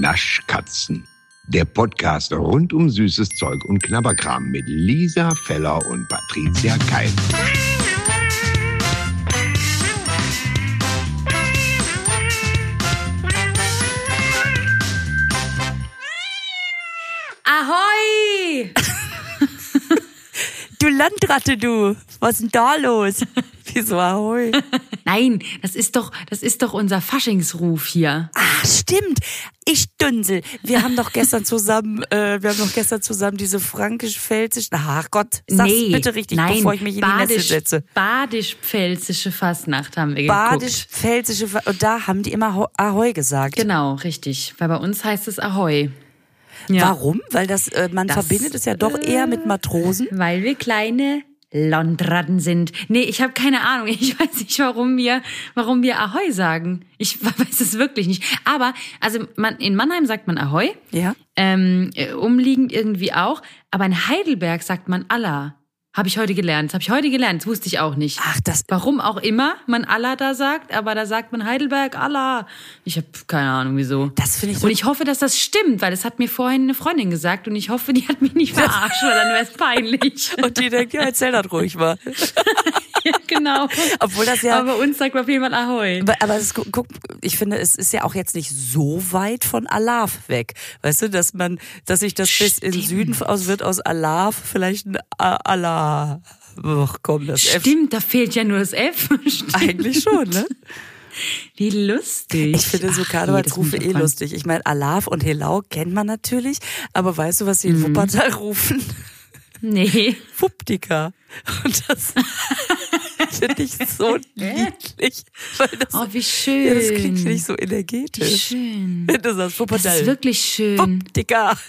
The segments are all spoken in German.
Naschkatzen. Der Podcast rund um süßes Zeug und Knabberkram mit Lisa Feller und Patricia Keil. Ahoi! Du Landratte, du. Was ist denn da los? Wieso ahoi? Nein, das ist doch, das ist doch unser Faschingsruf hier. Ah, stimmt. Ich Dünsel. Wir haben doch gestern zusammen, äh, wir haben doch gestern zusammen diese frankisch-pfälzische, ach Gott, sag's nee, bitte richtig, nein, bevor ich mich in die Nässe setze. Badisch-pfälzische Fastnacht haben wir geguckt. Badisch-pfälzische, und da haben die immer Ho- Ahoi gesagt. Genau, richtig. Weil bei uns heißt es Ahoi. Ja. Warum? Weil das, äh, man Das, verbindet es ja doch eher mit Matrosen. Weil wir kleine Landratten sind. Nee, ich habe keine Ahnung. Ich weiß nicht, warum wir, warum wir Ahoi sagen. Ich weiß es wirklich nicht. Aber, also man, in Mannheim sagt man Ahoi. Ja. Ähm, äh, umliegend irgendwie auch. Aber in Heidelberg sagt man Allah. Habe ich heute gelernt. Das habe ich heute gelernt. Das wusste ich auch nicht. Ach, das, Warum auch immer man Allah da sagt, aber da sagt man Heidelberg Allah. Ich habe keine Ahnung wieso. Das finde ich so- Und ich hoffe, dass das stimmt, weil das hat mir vorhin eine Freundin gesagt und ich hoffe, die hat mich nicht verarscht, weil dann wäre es peinlich. und die denkt, ja, erzähl das ruhig mal. ja, genau. Obwohl das ja- Aber bei uns sagt man auf jeden Fall Ahoi. Aber, aber es, guck, ich finde, es ist ja auch jetzt nicht so weit von Alaf weg. Weißt du, dass man, dass sich das bis in den Stimmt. Süden aus wird aus Alaf vielleicht ein Allah. Ach komm, das F. Stimmt, da fehlt ja nur das F. Stimmt. Eigentlich schon, ne? Wie lustig. Ich finde so Karnevalsrufe eh lustig. Ich meine, Alaf und Helau kennt man natürlich, aber weißt du, was Mhm. sie in Wuppertal rufen? Nee. Wuptika. Und das finde ich so niedlich. Weil das, Oh, wie schön. ja, das klingt nicht so Wie energetisch. schön. Wenn du sagst, Das ist wirklich schön. Wuptika.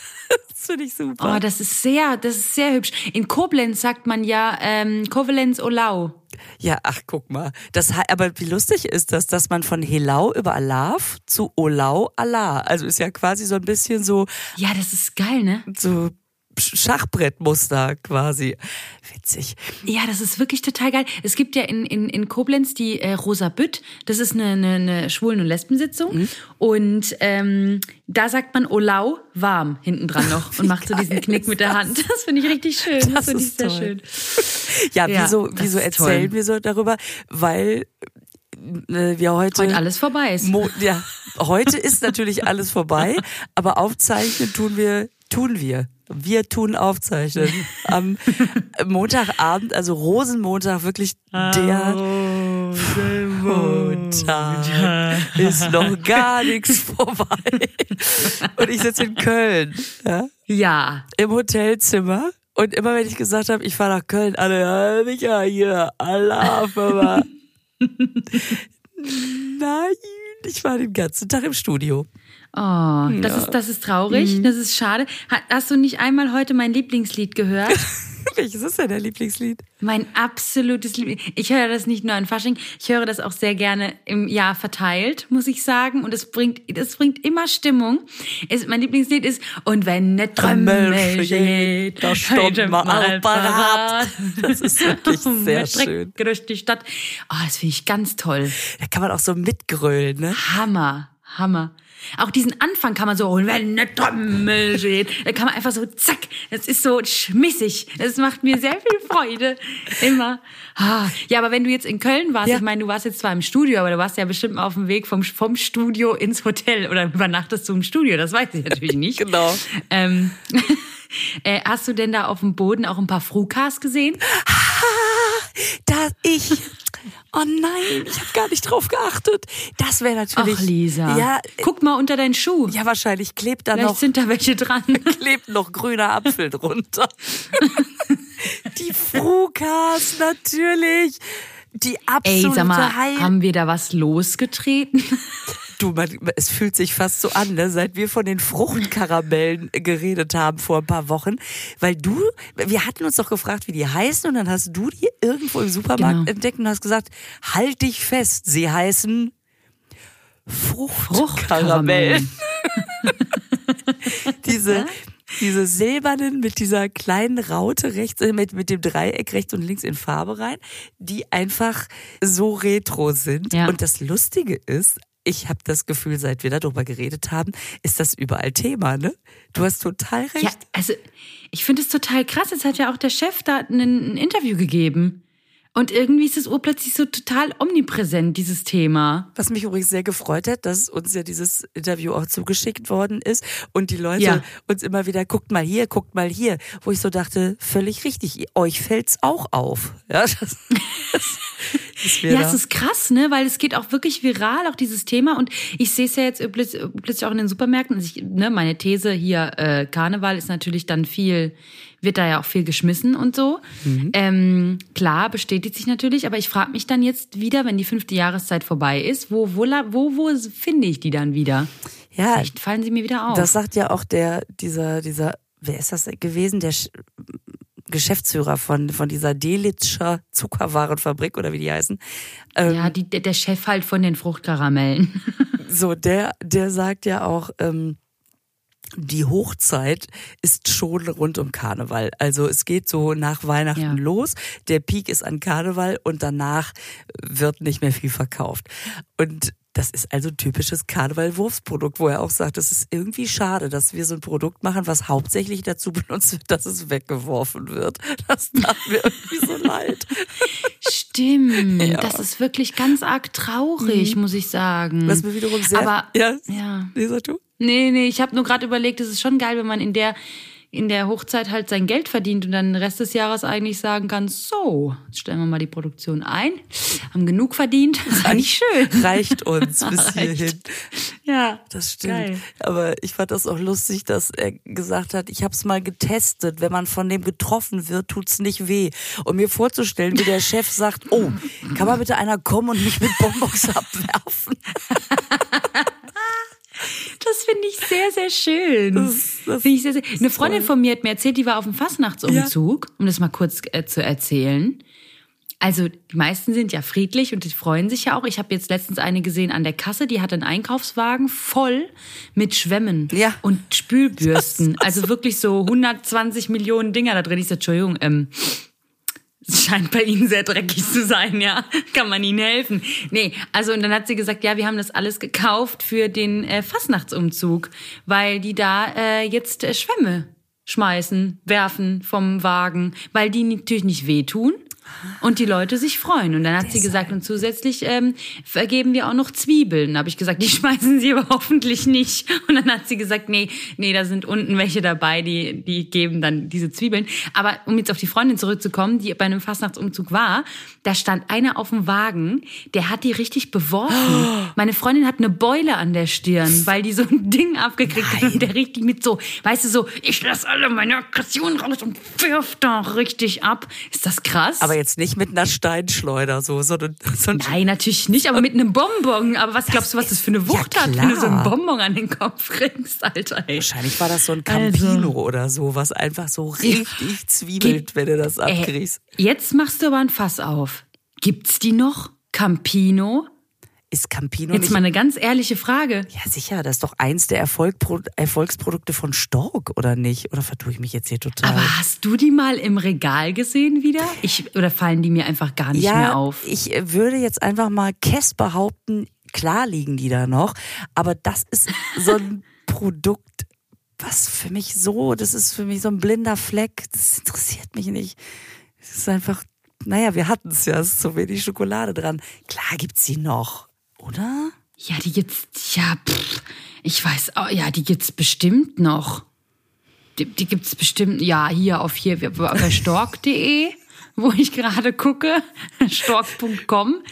Das finde ich super. Oh, das ist sehr, das ist sehr hübsch. In Koblenz sagt man ja ähm, Kovalenz Olau. Ja, ach, guck mal. Das, aber wie lustig ist das, dass man von Helau über Alaf zu Olau Allah, also ist ja quasi so ein bisschen so, Ja, das ist geil, ne? so Schachbrettmuster quasi. Witzig. Ja, das ist wirklich total geil. Es gibt ja in, in, in Koblenz die äh, Rosa Bütt. Das ist eine, eine, eine Schwulen- und Lesbensitzung. Und ähm, da sagt man Olau warm hinten dran noch und macht so diesen Knick mit der Hand. Das finde ich richtig schön. Das, Das finde ich ist sehr toll. schön. Ja, Ja, wieso, wieso erzählen toll. wir so darüber? Weil äh, wir heute, Heute alles vorbei ist. Mo ja, heute ist natürlich alles vorbei, aber aufzeichnen tun wir, tun wir. Wir tun aufzeichnen. Am Montagabend, also Rosenmontag, wirklich der Montag ist noch gar nichts vorbei. Und ich sitze in Köln, ja, Ja. im Hotelzimmer. Und immer wenn ich gesagt habe, ich fahre nach Köln, alle, ja, Micha, hier, Allah. Nein, ich war den ganzen Tag im Studio. Oh, das ist das ist traurig. Das ist schade. Ha- Hast du nicht einmal heute mein Lieblingslied gehört? Welches ist denn dein Lieblingslied? Mein absolutes Liebling. Ich höre das nicht nur an Fasching, ich höre das auch sehr gerne im Jahr verteilt, muss ich sagen. Und es bringt, das bringt immer Stimmung. Es, mein Lieblingslied ist Und wenn ne Trömmel steht, da stund mal parat. Das ist wirklich sehr schön. durch die Stadt. Oh, das finde ich ganz toll. Da kann man auch so mitgrölen, ne? Hammer, Hammer. Auch diesen Anfang kann man so, und wenn eine Trommel steht, da kann man einfach so, zack, das ist so schmissig. Das macht mir sehr viel Freude. Immer. Ah, Ja, aber wenn du jetzt in Köln warst, Ja. ich meine, du warst jetzt zwar im Studio, aber du warst ja bestimmt mal auf dem Weg vom, vom Studio ins Hotel oder übernachtest du im Studio, das weiß ich natürlich nicht. Genau. Ähm, äh, hast du denn da auf dem Boden auch ein paar Frukas gesehen? Da ich. Oh nein, ich habe gar nicht drauf geachtet. Das wäre natürlich. Ach, Lisa. Ja, Guck mal unter deinen Schuh. ja, wahrscheinlich klebt da Vielleicht noch sind da welche dran. klebt noch grüner Apfel drunter. Die Frukas, natürlich. Die Ey, absolute sag mal, Heil. haben wir da was losgetreten? Du, man, es fühlt sich fast so an, ne? seit wir von den Fruchtkaramellen geredet haben vor ein paar Wochen. Weil du, wir hatten uns doch gefragt, wie die heißen, und dann hast du die irgendwo im Supermarkt Genau. entdeckt und hast gesagt, halt dich fest, sie heißen Fruchtkaramellen. diese, diese silbernen mit dieser kleinen Raute rechts, äh, mit, mit dem Dreieck rechts und links in Farbe rein, die einfach so retro sind. Ja. Und das Lustige ist, ich habe das Gefühl, seit wir darüber geredet haben, ist das überall Thema, ne? Du hast total recht. Ja, also ich finde es total krass. Jetzt hat ja auch der Chef da ein, ein Interview gegeben. Und irgendwie ist es urplötzlich so total omnipräsent, dieses Thema. Was mich übrigens sehr gefreut hat, dass uns ja dieses Interview auch zugeschickt worden ist und die Leute Ja. uns immer wieder, guckt mal hier, guckt mal hier, wo ich so dachte, völlig richtig, euch fällt's auch auf. Ja, das, das, wir Ja, es ist krass, ne? Weil es geht auch wirklich viral, auch dieses Thema. Und ich sehe es ja jetzt plötzlich plötzlich auch in den Supermärkten. Also ich, ne, meine These hier, äh, Karneval ist natürlich dann viel, wird da ja auch viel geschmissen und so. Mhm. Ähm, klar, bestätigt sich natürlich, aber ich frage mich dann jetzt wieder, wenn die fünfte Jahreszeit vorbei ist, wo, wo, wo, wo finde ich die dann wieder? ja, Vielleicht fallen sie mir wieder auf. Das sagt ja auch der, dieser, dieser, wer ist das gewesen? Der Sch- Geschäftsführer von, von dieser Delitscher Zuckerwarenfabrik oder wie die heißen. Ähm, ja, die, der der Chef halt von den Fruchtkaramellen. So, der, der sagt ja auch, ähm, die Hochzeit ist schon rund um Karneval. Also es geht so nach Weihnachten Ja. los. Der Peak ist an Karneval und danach wird nicht mehr viel verkauft. Und das ist also ein typisches Karneval-Wurfsprodukt, wo er auch sagt, es ist irgendwie schade, dass wir so ein Produkt machen, was hauptsächlich dazu benutzt wird, dass es weggeworfen wird. Das tat mir irgendwie so leid. Stimmt, Ja. das ist wirklich ganz arg traurig, muss ich sagen. Was mir wiederum sehr... Aber ja, ja. Nee, sag du? Nee, nee, ich habe nur gerade überlegt, es ist schon geil, wenn man in der in der Hochzeit halt sein Geld verdient und dann den Rest des Jahres eigentlich sagen kann, so, jetzt stellen wir mal die Produktion ein, haben genug verdient, das ist eigentlich schön. Reicht uns bis Reicht. hierhin. Ja, Das stimmt. Geil. Aber ich fand das auch lustig, dass er gesagt hat, ich habe es mal getestet. Wenn man von dem getroffen wird, tut's nicht weh. Und mir vorzustellen, wie der Chef sagt, oh, kann mal bitte einer kommen und mich mit Bonbons abwerfen? Das finde ich sehr, sehr schön. Das- das Finde ich sehr, sehr. Eine Freundin toll. von mir hat mir erzählt, die war auf dem Fastnachtsumzug, um das mal kurz äh, zu erzählen. Also die meisten sind ja friedlich und die freuen sich ja auch. Ich habe jetzt letztens eine gesehen an der Kasse, die hatte einen Einkaufswagen voll mit Schwämmen Ja. und Spülbürsten. Also wirklich so 120 Millionen Dinger da drin. Ich so, Entschuldigung, ähm, scheint bei Ihnen sehr dreckig zu sein, ja. Kann man Ihnen helfen? Nee, also und dann hat sie gesagt, ja, wir haben das alles gekauft für den äh, Fastnachtsumzug, weil die da äh, jetzt äh, Schwämme schmeißen, werfen vom Wagen, weil die natürlich nicht wehtun. Und die Leute sich freuen. Und dann hat sie gesagt, und zusätzlich ähm, vergeben wir auch noch Zwiebeln. Da habe ich gesagt, die schmeißen sie aber hoffentlich nicht. Und dann hat sie gesagt, nee, nee, da sind unten welche dabei, die, die geben dann diese Zwiebeln. Aber um jetzt auf die Freundin zurückzukommen, die bei einem Fastnachtsumzug war, da stand einer auf dem Wagen, der hat die richtig beworfen. Meine Freundin hat eine Beule an der Stirn, weil die so ein Ding abgekriegt hat und der richtig mit so, weißt du, so, ich lass alle meine Aggression raus und wirf da richtig ab. Ist das krass? Aber jetzt nicht mit einer Steinschleuder, so, sondern, sondern Nein, natürlich nicht, aber mit einem Bonbon. Aber was glaubst du, was das für eine Wucht Ja, hat, wenn du so einen. Bonbon an den Kopf kriegst, Alter? Ey. wahrscheinlich war das so ein Also. Campino oder so, was einfach so richtig zwiebelt, wenn du das Äh, abkriegst. jetzt machst du aber ein Fass auf. Gibt's die noch? Campino? Ist Campino Jetzt nicht mal eine ganz ehrliche Frage. Ja, sicher, das ist doch eins der Erfolgpro Erfolgsprodukte von Stork, oder nicht? Oder vertue ich mich jetzt hier total? Aber hast du die mal im Regal gesehen wieder? Ich, oder fallen die mir einfach gar nicht ja, mehr auf? ich äh, würde jetzt einfach mal Kess behaupten, klar liegen die da noch, aber das ist so ein Produkt, was für mich so, das ist für mich so ein blinder Fleck, das interessiert mich nicht. Es ist einfach, naja, wir hatten es ja, es ist zu wenig Schokolade dran. Klar gibt's sie noch, oder? Ja, die gibt's, ja, pff, ich weiß, auch, ja, die gibt's bestimmt noch. Die, die gibt's bestimmt, ja, hier auf hier, bei stork.de, wo ich gerade gucke, stork.com.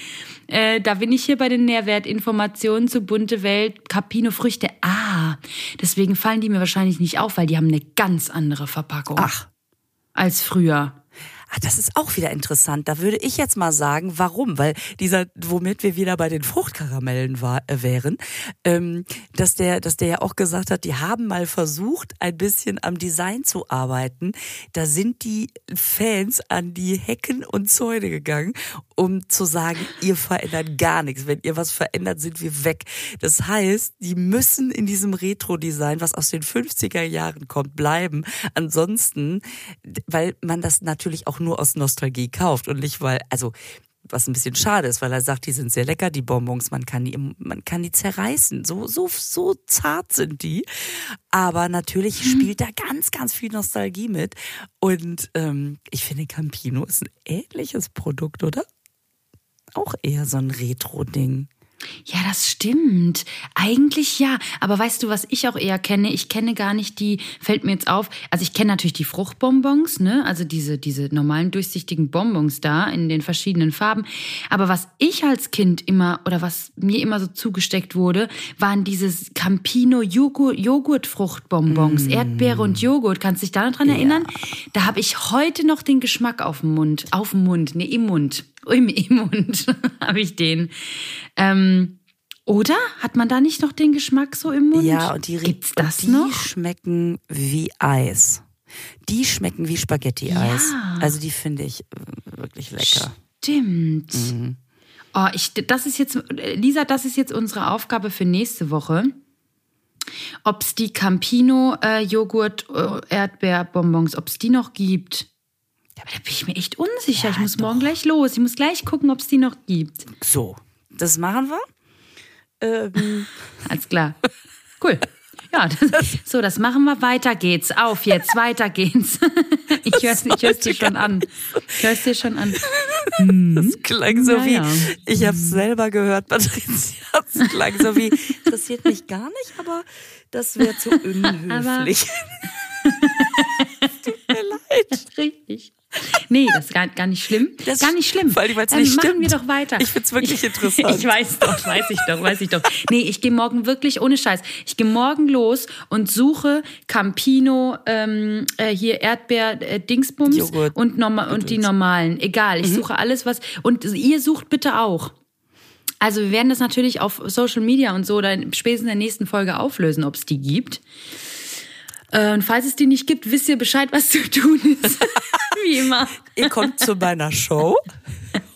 Äh, da bin ich hier bei den Nährwertinformationen zu bunte Welt, Capino Früchte. Ah, deswegen fallen die mir wahrscheinlich nicht auf, weil die haben eine ganz andere Verpackung Ach. als früher. Ah, das ist auch wieder interessant. Da würde ich jetzt mal sagen, warum? Weil dieser, womit wir wieder bei den Fruchtkaramellen war, äh, wären, ähm, dass der, dass der ja auch gesagt hat, die haben mal versucht, ein bisschen am Design zu arbeiten. Da sind die Fans an die Hecken und Zäune gegangen, um zu sagen, ihr verändert gar nichts. Wenn ihr was verändert, sind wir weg. Das heißt, die müssen in diesem Retro-Design, was aus den 50er Jahren kommt, bleiben. Ansonsten, weil man das natürlich auch nur aus Nostalgie kauft und nicht weil, also was ein bisschen schade ist, weil er sagt, die sind sehr lecker, die Bonbons, man kann die, man kann die zerreißen. So, so, so zart sind die. Aber natürlich Mhm. spielt da ganz, ganz viel Nostalgie mit. Und ähm, ich finde, Campino ist ein ähnliches Produkt, oder? Auch eher so ein Retro-Ding. Ja, das stimmt. Eigentlich ja. Aber weißt du, was ich auch eher kenne? Ich kenne gar nicht die, fällt mir jetzt auf. Also ich kenne natürlich die Fruchtbonbons, ne? Also diese, diese normalen durchsichtigen Bonbons da in den verschiedenen Farben. Aber was ich als Kind immer oder was mir immer so zugesteckt wurde, waren dieses Campino Joghurt, Joghurtfruchtbonbons, Erdbeere und Joghurt. Kannst du dich da noch dran erinnern? Da habe ich heute noch den Geschmack auf dem Mund. Auf dem Mund, nee, im Mund. Im, im Mund habe ich den. Ähm, oder? Hat man da nicht noch den Geschmack so im Mund? Ja, und die, Gibt's das die noch? schmecken wie Eis. Die schmecken wie Spaghetti-Eis. Ja. Also die finde ich wirklich lecker. Stimmt. Mhm. Oh, ich, das ist jetzt, Lisa, das ist jetzt unsere Aufgabe für nächste Woche. Ob es die Campino äh, äh, ob es die noch gibt. Aber da bin ich mir echt unsicher. ich muss morgen gleich los. Ich muss gleich gucken, ob es die noch gibt. So, das machen wir. Ähm, Alles klar. Cool. Ja, das, so, das machen wir. Weiter geht's. Auf jetzt, weiter geht's. Ich ich hör's dir schon an. Ich hör's dir schon an. das klang so Naja. wie, ich habe es selber gehört, Patricia, es klang so wie, interessiert mich gar nicht, aber das wäre zu unhöflich. Tut mir leid. Nee, das ist gar, gar nicht schlimm. Das- gar nicht schlimm. vor allem, weil's Dann nicht machen stimmt. wir doch weiter. Ich find's wirklich ich, interessant. Ich weiß doch, weiß ich doch, weiß ich doch. Nee, ich gehe morgen wirklich ohne Scheiß. Ich gehe morgen los und suche Campino, ähm, äh, hier Erdbeer, äh, Dingsbums Joghurt. und, norma und die normalen. Egal, Mhm. ich suche alles, was. Und ihr sucht bitte auch. Also wir werden das natürlich auf Social Media und so dann spätestens in der nächsten Folge auflösen, ob es die gibt. Äh, Und falls es die nicht gibt, wisst ihr Bescheid, was zu tun ist. Wie immer. Ihr kommt zu meiner Show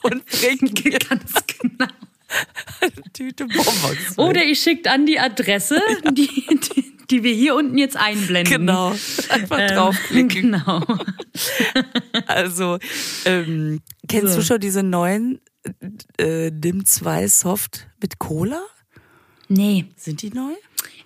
und bringt mir Ganz genau. eine Tüte Bonbons. Oder ihr schickt an die Adresse, die, die, die wir hier unten jetzt einblenden. Genau, einfach Ähm, draufklicken. Genau. Also, ähm, kennst So. du schon diese neuen äh, Dim 2 Soft mit Cola? Nee. Sind die neu?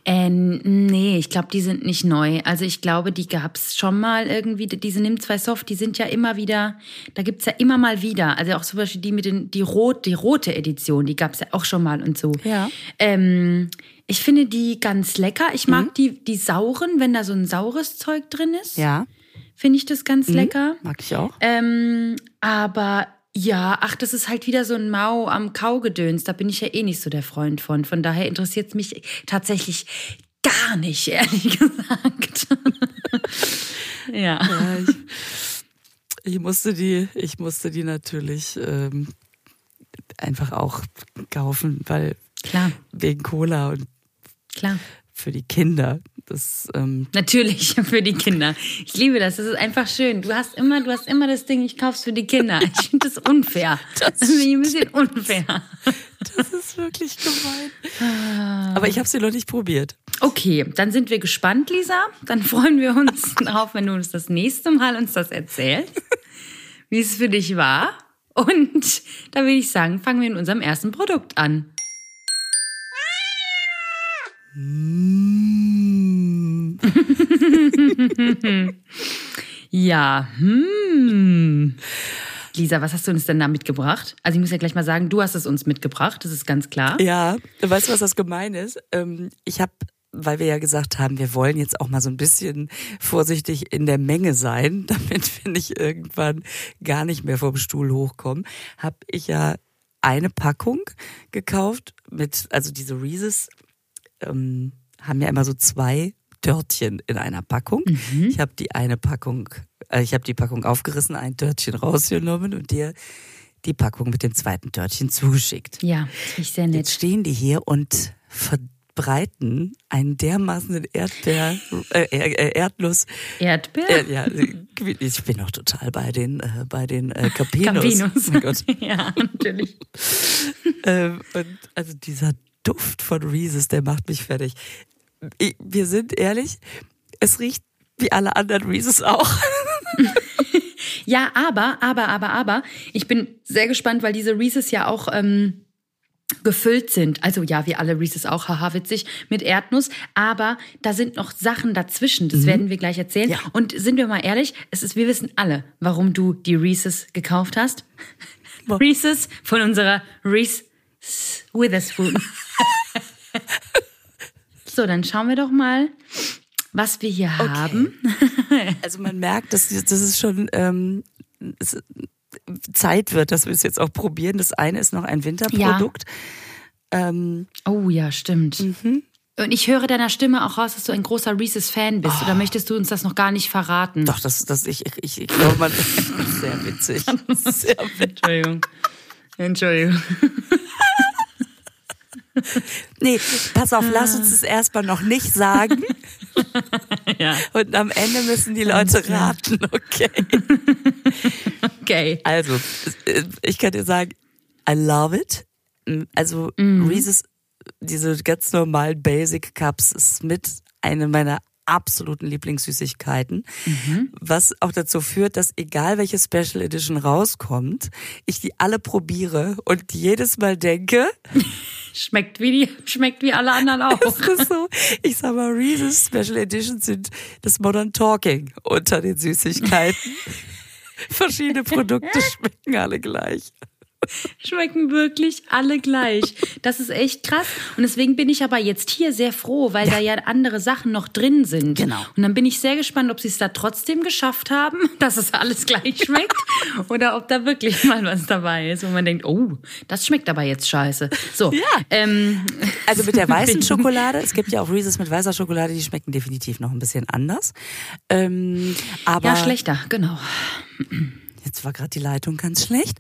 Äh, nee, ich glaube, die sind nicht neu. Also ich glaube, die gab's schon mal irgendwie. Diese Nimm 2 Soft, die sind ja immer wieder, da gibt's ja immer mal wieder. Also auch zum Beispiel die mit den, die rot, die rote Edition, die gab's ja auch schon mal und so. Ja. Ähm, ich finde die ganz lecker. Ich mag die, die sauren, wenn da so ein saures Zeug drin ist. Ja, Finde ich das ganz lecker. mag ich auch. Ähm, aber ja, ach, das ist halt wieder so ein Mau am Kaugedöns. Da bin ich ja eh nicht so der Freund von. Von daher interessiert es mich tatsächlich gar nicht, ehrlich gesagt. ja. Ja, ich, ich musste die, ich musste die natürlich ähm, einfach auch kaufen, weil Klar, wegen Cola und klar. Für die Kinder. Das ähm, Natürlich für die Kinder. Ich liebe das. Das ist einfach schön. Du hast immer, du hast immer das Ding, ich kauf's für die Kinder. Ich finde das unfair. Das, Das ist ein bisschen unfair. das ist wirklich gemein. Aber ich habe sie noch nicht probiert. Okay, dann sind wir gespannt, Lisa. Dann freuen wir uns darauf, wenn du uns das nächste Mal uns das erzählst, wie es für dich war. Und da würde ich sagen, fangen wir in unserem ersten Produkt an. Ja, hm. Lisa, was hast du uns denn da mitgebracht? Also ich muss ja gleich mal sagen, du hast es uns mitgebracht, das ist ganz klar. Ja, weißt du, was das gemein ist? Ähm, ich habe, weil wir ja gesagt haben, wir wollen jetzt auch mal so ein bisschen vorsichtig in der Menge sein, damit wir nicht irgendwann gar nicht mehr vom Stuhl hochkommen, habe ich ja eine Packung gekauft mit, also diese Reese's ähm, haben ja immer so zwei Törtchen in einer Packung. Ich habe die eine Packung, äh, ich habe die Packung aufgerissen, ein Törtchen rausgenommen und dir die Packung mit dem zweiten Törtchen zugeschickt. Ja, ich sehr Jetzt nett. stehen die hier und verbreiten einen dermaßen Erdbeer, äh, äh, Erdnuss. Erdbeer? Äh, ja, ich bin auch total bei den, äh, bei den äh, Campinos. Campinos. Gott. ja, natürlich. Ähm, und also dieser Duft von Reese's, der macht mich fertig. Ich, wir sind ehrlich, es riecht wie alle anderen Reese's auch. Ja, aber, aber, aber, aber, ich bin sehr gespannt, weil diese Reese's ja auch ähm, gefüllt sind. Also ja, wie alle Reese's auch, haha, witzig, mit Erdnuss. Aber da sind noch Sachen dazwischen. Das werden wir gleich erzählen. Ja. Und sind wir mal ehrlich, es ist, wir wissen alle, warum du die Reese's gekauft hast. Reese's von unserer Reese Witherspoon. so, dann schauen wir doch mal, was wir hier haben. Also man merkt, dass das ist schon ähm, es, Zeit wird, dass wir es jetzt auch probieren. Das eine ist noch ein Winterprodukt. Ähm, Oh ja, stimmt. Mhm. Und ich höre deiner Stimme auch raus, dass du ein großer Reese's-Fan bist. Oder möchtest du uns das noch gar nicht verraten? Oh. doch, das, das ich, ich, ich glaube, man sehr witzig. Sehr witzig. Entschuldigung. Entschuldigung. Nee, pass auf, lass uns es erstmal noch nicht sagen. Ja. Und am Ende müssen die Leute raten, okay? Okay. Also, äh, ich kann dir sagen, I love it. Also, Mhm. Reese's, diese ganz normalen Basic Cups ist mit eine meiner absoluten Lieblingssüßigkeiten, Mhm. was auch dazu führt, dass egal welche Special Edition rauskommt, ich die alle probiere und jedes Mal denke, Schmeckt wie die, schmeckt wie alle anderen auch. So. Ich sag mal, Reese's Special Editions sind das Modern Talking unter den Süßigkeiten. Verschiedene Produkte schmecken alle gleich. Schmecken wirklich alle gleich. Das ist echt krass. Und deswegen bin ich aber jetzt hier sehr froh, weil da ja andere Sachen noch drin sind. Genau. Und dann bin ich sehr gespannt, ob sie es da trotzdem geschafft haben, dass es alles gleich schmeckt. oder ob da wirklich mal was dabei ist, wo man denkt, oh, das schmeckt aber jetzt scheiße. So. Ja. Ähm, Also mit der weißen Schokolade, es gibt ja auch Reese's mit weißer Schokolade, die schmecken definitiv noch ein bisschen anders. Ähm, aber ja, schlechter, genau. Jetzt war gerade die Leitung ganz schlecht.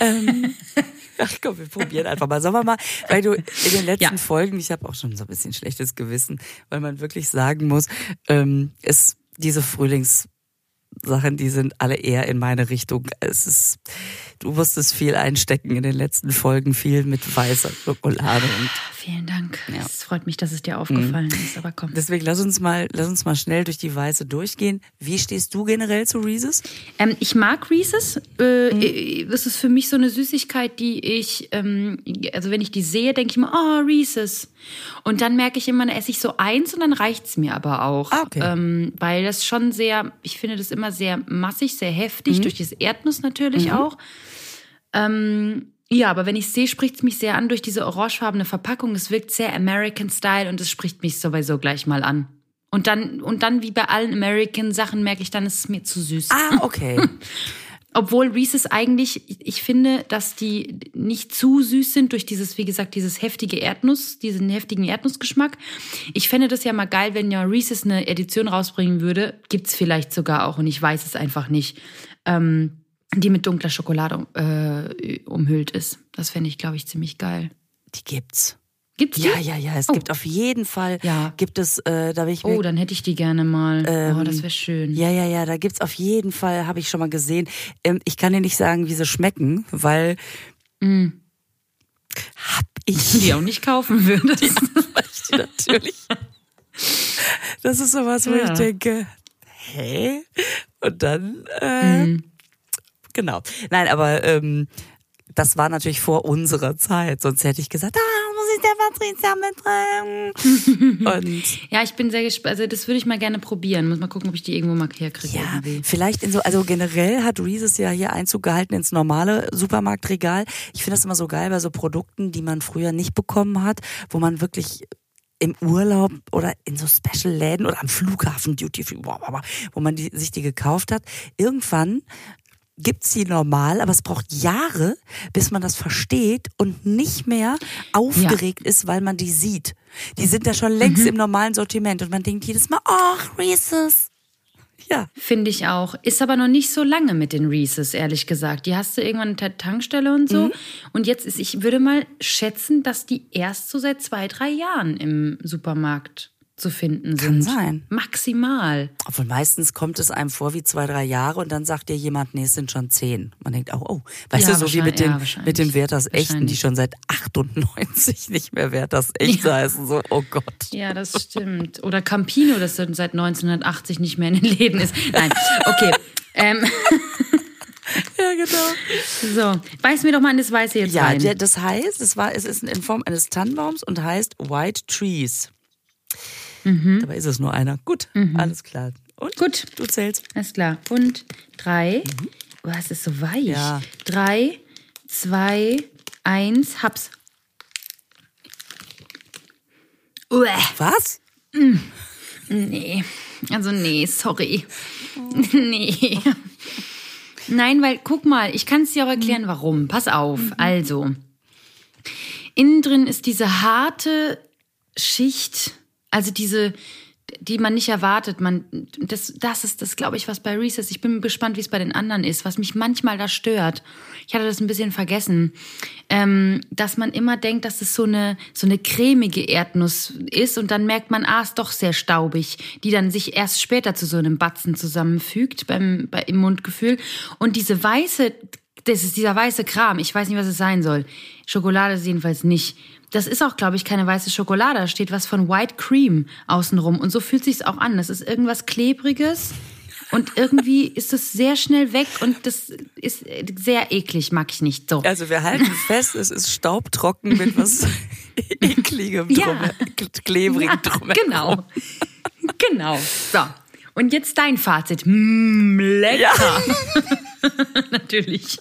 ähm, ach komm, wir probieren einfach mal. Sollen wir mal, weil du in den letzten Ja. Folgen, ich habe auch schon so ein bisschen schlechtes Gewissen, weil man wirklich sagen muss, ähm, es diese Frühlingssachen, die sind alle eher in meine Richtung. Es ist, du musstest viel einstecken in den letzten Folgen, viel mit weißer Schokolade und Vielen Dank. Ja. Mhm. Es freut mich, dass es dir aufgefallen ist, aber komm. deswegen lass uns mal, lass uns mal schnell durch die Weiße durchgehen. Wie stehst du generell zu Reese's? Ähm, ich mag Reese's. Äh, Mhm. äh, Das ist für mich so eine Süßigkeit, die ich, ähm, also wenn ich die sehe, denke ich mir, oh, Reese's. Und dann merke ich immer, dann esse ich so eins und dann reicht's mir aber auch. Ah, okay. ähm, weil das schon sehr, ich finde das immer sehr massig, sehr heftig, Mhm. durch das Erdnuss natürlich auch. Ähm, ja, aber wenn ich sehe, spricht es mich sehr an durch diese orangefarbene Verpackung. Es wirkt sehr American Style und es spricht mich sowieso gleich mal an. Und dann, und dann wie bei allen American Sachen merke ich dann, es ist mir zu süß. Ah, okay. Obwohl Reese's eigentlich, ich- finde, dass die nicht zu süß sind durch dieses, wie gesagt, dieses heftige Erdnuss, diesen heftigen Erdnussgeschmack. Ich fände das ja mal geil, wenn ja Reese's eine Edition rausbringen würde. Gibt's vielleicht sogar auch und ich weiß es einfach nicht. Ähm, die mit dunkler Schokolade äh, umhüllt ist. Das fände ich, glaube ich, ziemlich geil. Die gibt's. Gibt's die? Ja, ja, ja. Es Oh. gibt auf jeden Fall, Ja. gibt es, äh, da bin ich mir, Oh, dann hätte ich die gerne mal. oh, das wäre schön. Ähm, ja, ja, ja, da gibt's auf jeden Fall, habe ich schon mal gesehen. Ähm, ich kann dir nicht sagen, wie sie schmecken, weil hab ich Die auch nicht kaufen würde. weil ich natürlich. Das ist sowas, wo Ja. ich denke, hä? Und dann, äh, Mhm. genau. Nein, aber ähm, das war natürlich vor unserer Zeit, sonst hätte ich gesagt, ah, ich der Patricia mitbringen. Und Ja, ich bin sehr gespannt. Also das würde ich mal gerne probieren. Muss mal gucken, ob ich die irgendwo mal herkriege. Ja, irgendwie. vielleicht in so, also generell hat Reese's ja hier Einzug gehalten ins normale Supermarktregal. Ich finde das immer so geil bei so Produkten, die man früher nicht bekommen hat, wo man wirklich im Urlaub oder in so Special-Läden oder am Flughafen Duty Free, wo man die, sich die gekauft hat. Irgendwann gibt's die normal, aber es braucht Jahre, bis man das versteht und nicht mehr aufgeregt ist, weil man die sieht. Die sind da schon längst im normalen Sortiment und man denkt jedes Mal, ach, Reese's. Ja, Finde ich auch. Ist aber noch nicht so lange mit den Reese's, ehrlich gesagt. Die hast du irgendwann an der Tankstelle und Mhm. so. Und jetzt ist, ich würde mal schätzen, dass die erst so seit zwei, drei Jahren im Supermarkt zu finden Kann sind. sein. Maximal. Obwohl meistens kommt es einem vor wie zwei, drei Jahre und dann sagt dir jemand, nee, es sind schon zehn. Man denkt auch, oh, weißt Ja, du, so wie mit den, ja, mit den Werthers Echten, die schon seit 98 nicht mehr Werthers Echt heißen. So, oh Gott. Ja, das stimmt. Oder Campino, das seit 1980 nicht mehr in den Läden ist. Nein, okay. ähm, Ja, genau. So, beiß mir doch mal in das Weiße jetzt Ja, rein. der, das heißt, es war, es ist in Form eines Tannenbaums und heißt White Trees. Dabei ist es nur einer. Gut, alles klar. Und? Gut. Du zählst. Alles klar. Und drei. Oh, es ist so weich. Ja. Drei, zwei, eins, hab's. Uäh. Was? Nee. Also nee, sorry. Nee. Nein, weil guck mal, ich kann es dir auch erklären, warum. Pass auf. Also, innen drin ist diese harte Schicht, also diese, die man nicht erwartet. Man, das, das ist das, glaube ich, was bei Reese's. Ich bin gespannt, wie es bei den anderen ist, was mich manchmal da stört. Ich hatte das ein bisschen vergessen, ähm, dass man immer denkt, dass es so eine so eine cremige Erdnuss ist und dann merkt man, ah, ist doch sehr staubig, die dann sich erst später zu so einem Batzen zusammenfügt beim bei, im Mundgefühl und diese weiße das ist dieser weiße Kram. Ich weiß nicht, was es sein soll. Schokolade ist jedenfalls nicht. Das ist auch, glaube ich, keine weiße Schokolade. Da steht was von White Cream außenrum. Und so fühlt sich's auch an. Das ist irgendwas Klebriges. Und irgendwie ist es sehr schnell weg und das ist sehr eklig, mag ich nicht so. Also wir halten fest, es ist staubtrocken mit was ekligem Ja. drum, klebrigem Ja, drum. genau. genau. So. Und jetzt dein Fazit. Mm, lecker. Natürlich.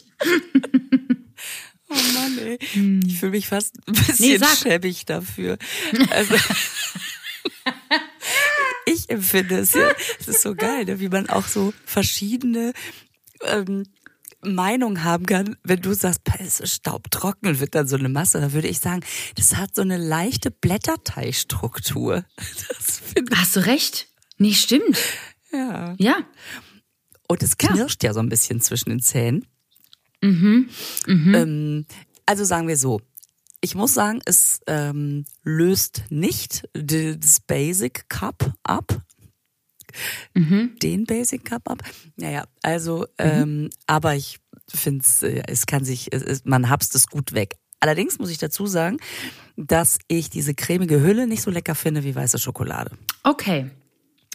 Oh Mann, ey. Ich fühle mich fast ein bisschen Nee, schäbig dafür. Also, ich empfinde es ja, es ist so geil, ne, wie man auch so verschiedene ähm, Meinungen haben kann, wenn du sagst, "Pah, es ist staubtrocken und wird dann so eine Masse, dann würde ich sagen, das hat so eine leichte Blätterteigstruktur. Hast du recht? Nee, stimmt. ja. Ja. Und es knirscht ja. so ein bisschen zwischen den Zähnen. Ähm, also sagen wir so. Ich muss sagen, es ähm, löst nicht das Basic Cup ab. Den Basic Cup ab. Naja, also, ähm, aber ich finde es, äh, es kann sich, es, man habst es gut weg. Allerdings muss ich dazu sagen, dass ich diese cremige Hülle nicht so lecker finde wie weiße Schokolade. Okay.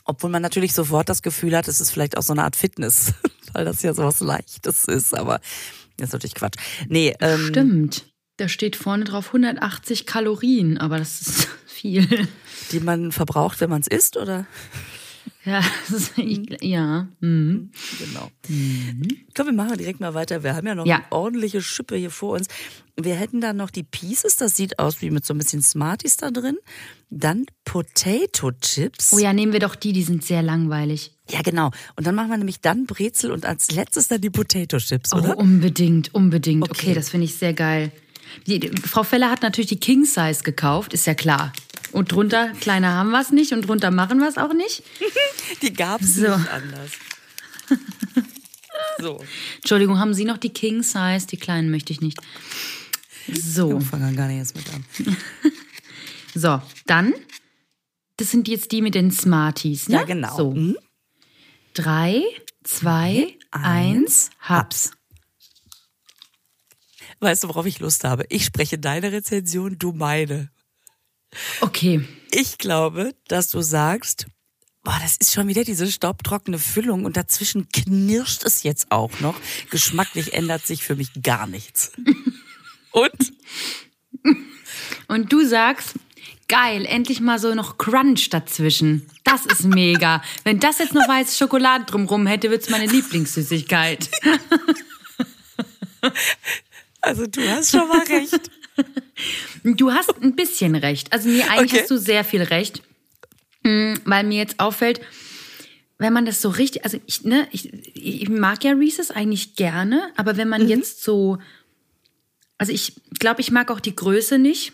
Obwohl man natürlich sofort das Gefühl hat, es ist vielleicht auch so eine Art Fitness, weil das ja so was Leichtes ist, aber das ist natürlich Quatsch. Nee, ähm, Stimmt. Da steht vorne drauf 180 Kalorien, aber das ist viel. die man verbraucht, wenn man es isst, oder? Ja, das ist, ich, ja. Mhm. Genau. Ich glaube, wir machen direkt mal weiter. Wir haben ja noch Ja. eine ordentliche Schippe hier vor uns. Wir hätten dann noch die Pieces, das sieht aus wie mit so ein bisschen Smarties da drin. Dann Potato Chips. Oh ja, nehmen wir doch die, die sind sehr langweilig. Ja, genau. Und dann machen wir nämlich dann Brezel und als letztes dann die Potato Chips, Oh, oder? unbedingt, unbedingt. Okay, Okay. das finde ich sehr geil. Die, die, Frau Feller hat natürlich die King Size gekauft, ist ja klar. Und drunter, kleiner haben wir es nicht und drunter machen wir es auch nicht. Die gab's So. nicht anders. so. Entschuldigung, haben Sie noch die King Size? Die kleinen möchte ich nicht. So, Ich fange gar nicht erst mit an. so, dann, das sind jetzt die mit den Smarties, ne? Ja, genau. So, Mhm. drei, zwei, eins, hab's. Weißt du, worauf ich Lust habe? Ich spreche deine Rezension, du meine. Okay, Ich glaube, dass du sagst, boah, das ist schon wieder diese staubtrockene Füllung und dazwischen knirscht es jetzt auch noch. Geschmacklich ändert sich für mich gar nichts. Und? Und du sagst, geil, endlich mal so noch Crunch dazwischen. Das ist mega. Wenn das jetzt noch weiße Schokolade drumrum hätte, wird's meine Lieblingssüßigkeit. Also du hast schon mal recht. Du hast ein bisschen recht. Also nee, eigentlich Okay. hast du sehr viel recht. Mm, Weil mir jetzt auffällt, wenn man das so richtig, also ich, ne, ich, ich mag ja Reese's eigentlich gerne, aber wenn man Mhm. jetzt so, also ich glaube, ich mag auch die Größe nicht.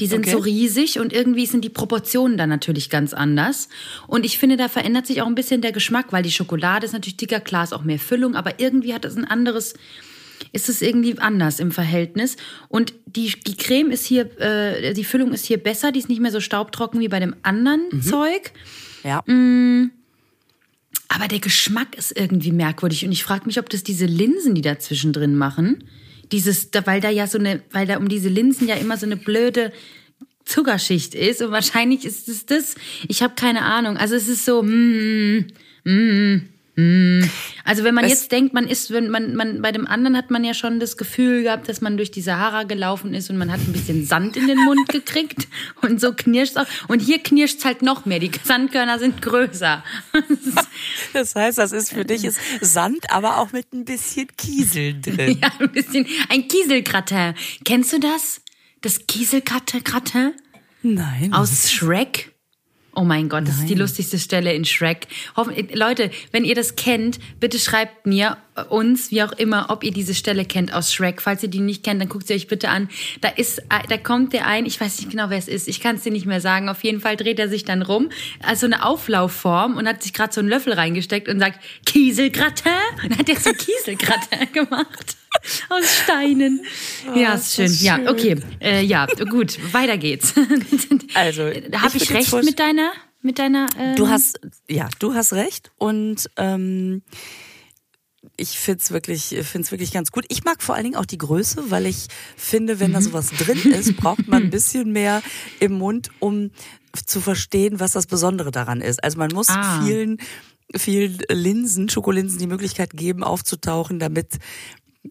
Die sind Okay. so riesig und irgendwie sind die Proportionen dann natürlich ganz anders. Und ich finde, da verändert sich auch ein bisschen der Geschmack, weil die Schokolade ist natürlich dicker, klar ist auch mehr Füllung, aber irgendwie hat es ein anderes, ist es irgendwie anders im Verhältnis. Und die, die Creme ist hier, äh, die Füllung ist hier besser, die ist nicht mehr so staubtrocken wie bei dem anderen Zeug. Ja. Aber der Geschmack ist irgendwie merkwürdig und ich frage mich, ob das diese Linsen, die da zwischendrin machen, dieses, weil da ja so eine, weil da um diese Linsen ja immer so eine blöde Zuckerschicht ist und wahrscheinlich ist es das. Ich habe keine Ahnung. Also es ist so, mm, mm, Also wenn man Es- jetzt denkt, man ist, wenn man, man bei dem anderen hat man ja schon das Gefühl gehabt, dass man durch die Sahara gelaufen ist und man hat ein bisschen Sand in den Mund gekriegt und so knirscht auch. Und hier knirscht halt noch mehr. Die Sandkörner sind größer. Das heißt, das ist für dich ist Sand, aber auch mit ein bisschen Kiesel drin. ja, ein bisschen ein Kieselgratin. Kennst du das? Das Kieselgratin Nein. aus Shrek? Oh mein Gott, das ist die lustigste Stelle in Shrek. Hoffen, Leute, wenn ihr das kennt, bitte schreibt mir, äh, uns, wie auch immer, ob ihr diese Stelle kennt aus Shrek. Falls ihr die nicht kennt, dann guckt sie euch bitte an. Da ist, äh, da kommt der ein, ich weiß nicht genau, wer es ist, ich kann es dir nicht mehr sagen. Auf jeden Fall dreht er sich dann rum, also eine Auflaufform und hat sich gerade so einen Löffel reingesteckt und sagt, Kieselgratin. Und dann hat er so Kieselgratin gemacht. Aus Steinen. ja, ist schön. ist Ja, schön. okay. Äh, ja, gut, weiter geht's. Also, Habe ich ich, recht mit deiner, mit deiner? Ähm, Du hast, ja, du hast recht und ähm, ich find's wirklich, find's wirklich ganz gut. Ich mag vor allen Dingen auch die Größe, weil ich finde, wenn da sowas drin ist, braucht man ein bisschen mehr im Mund, um zu verstehen, was das Besondere daran ist. Also man muss Ah. vielen, vielen Linsen, Schokolinsen die Möglichkeit geben, aufzutauchen, damit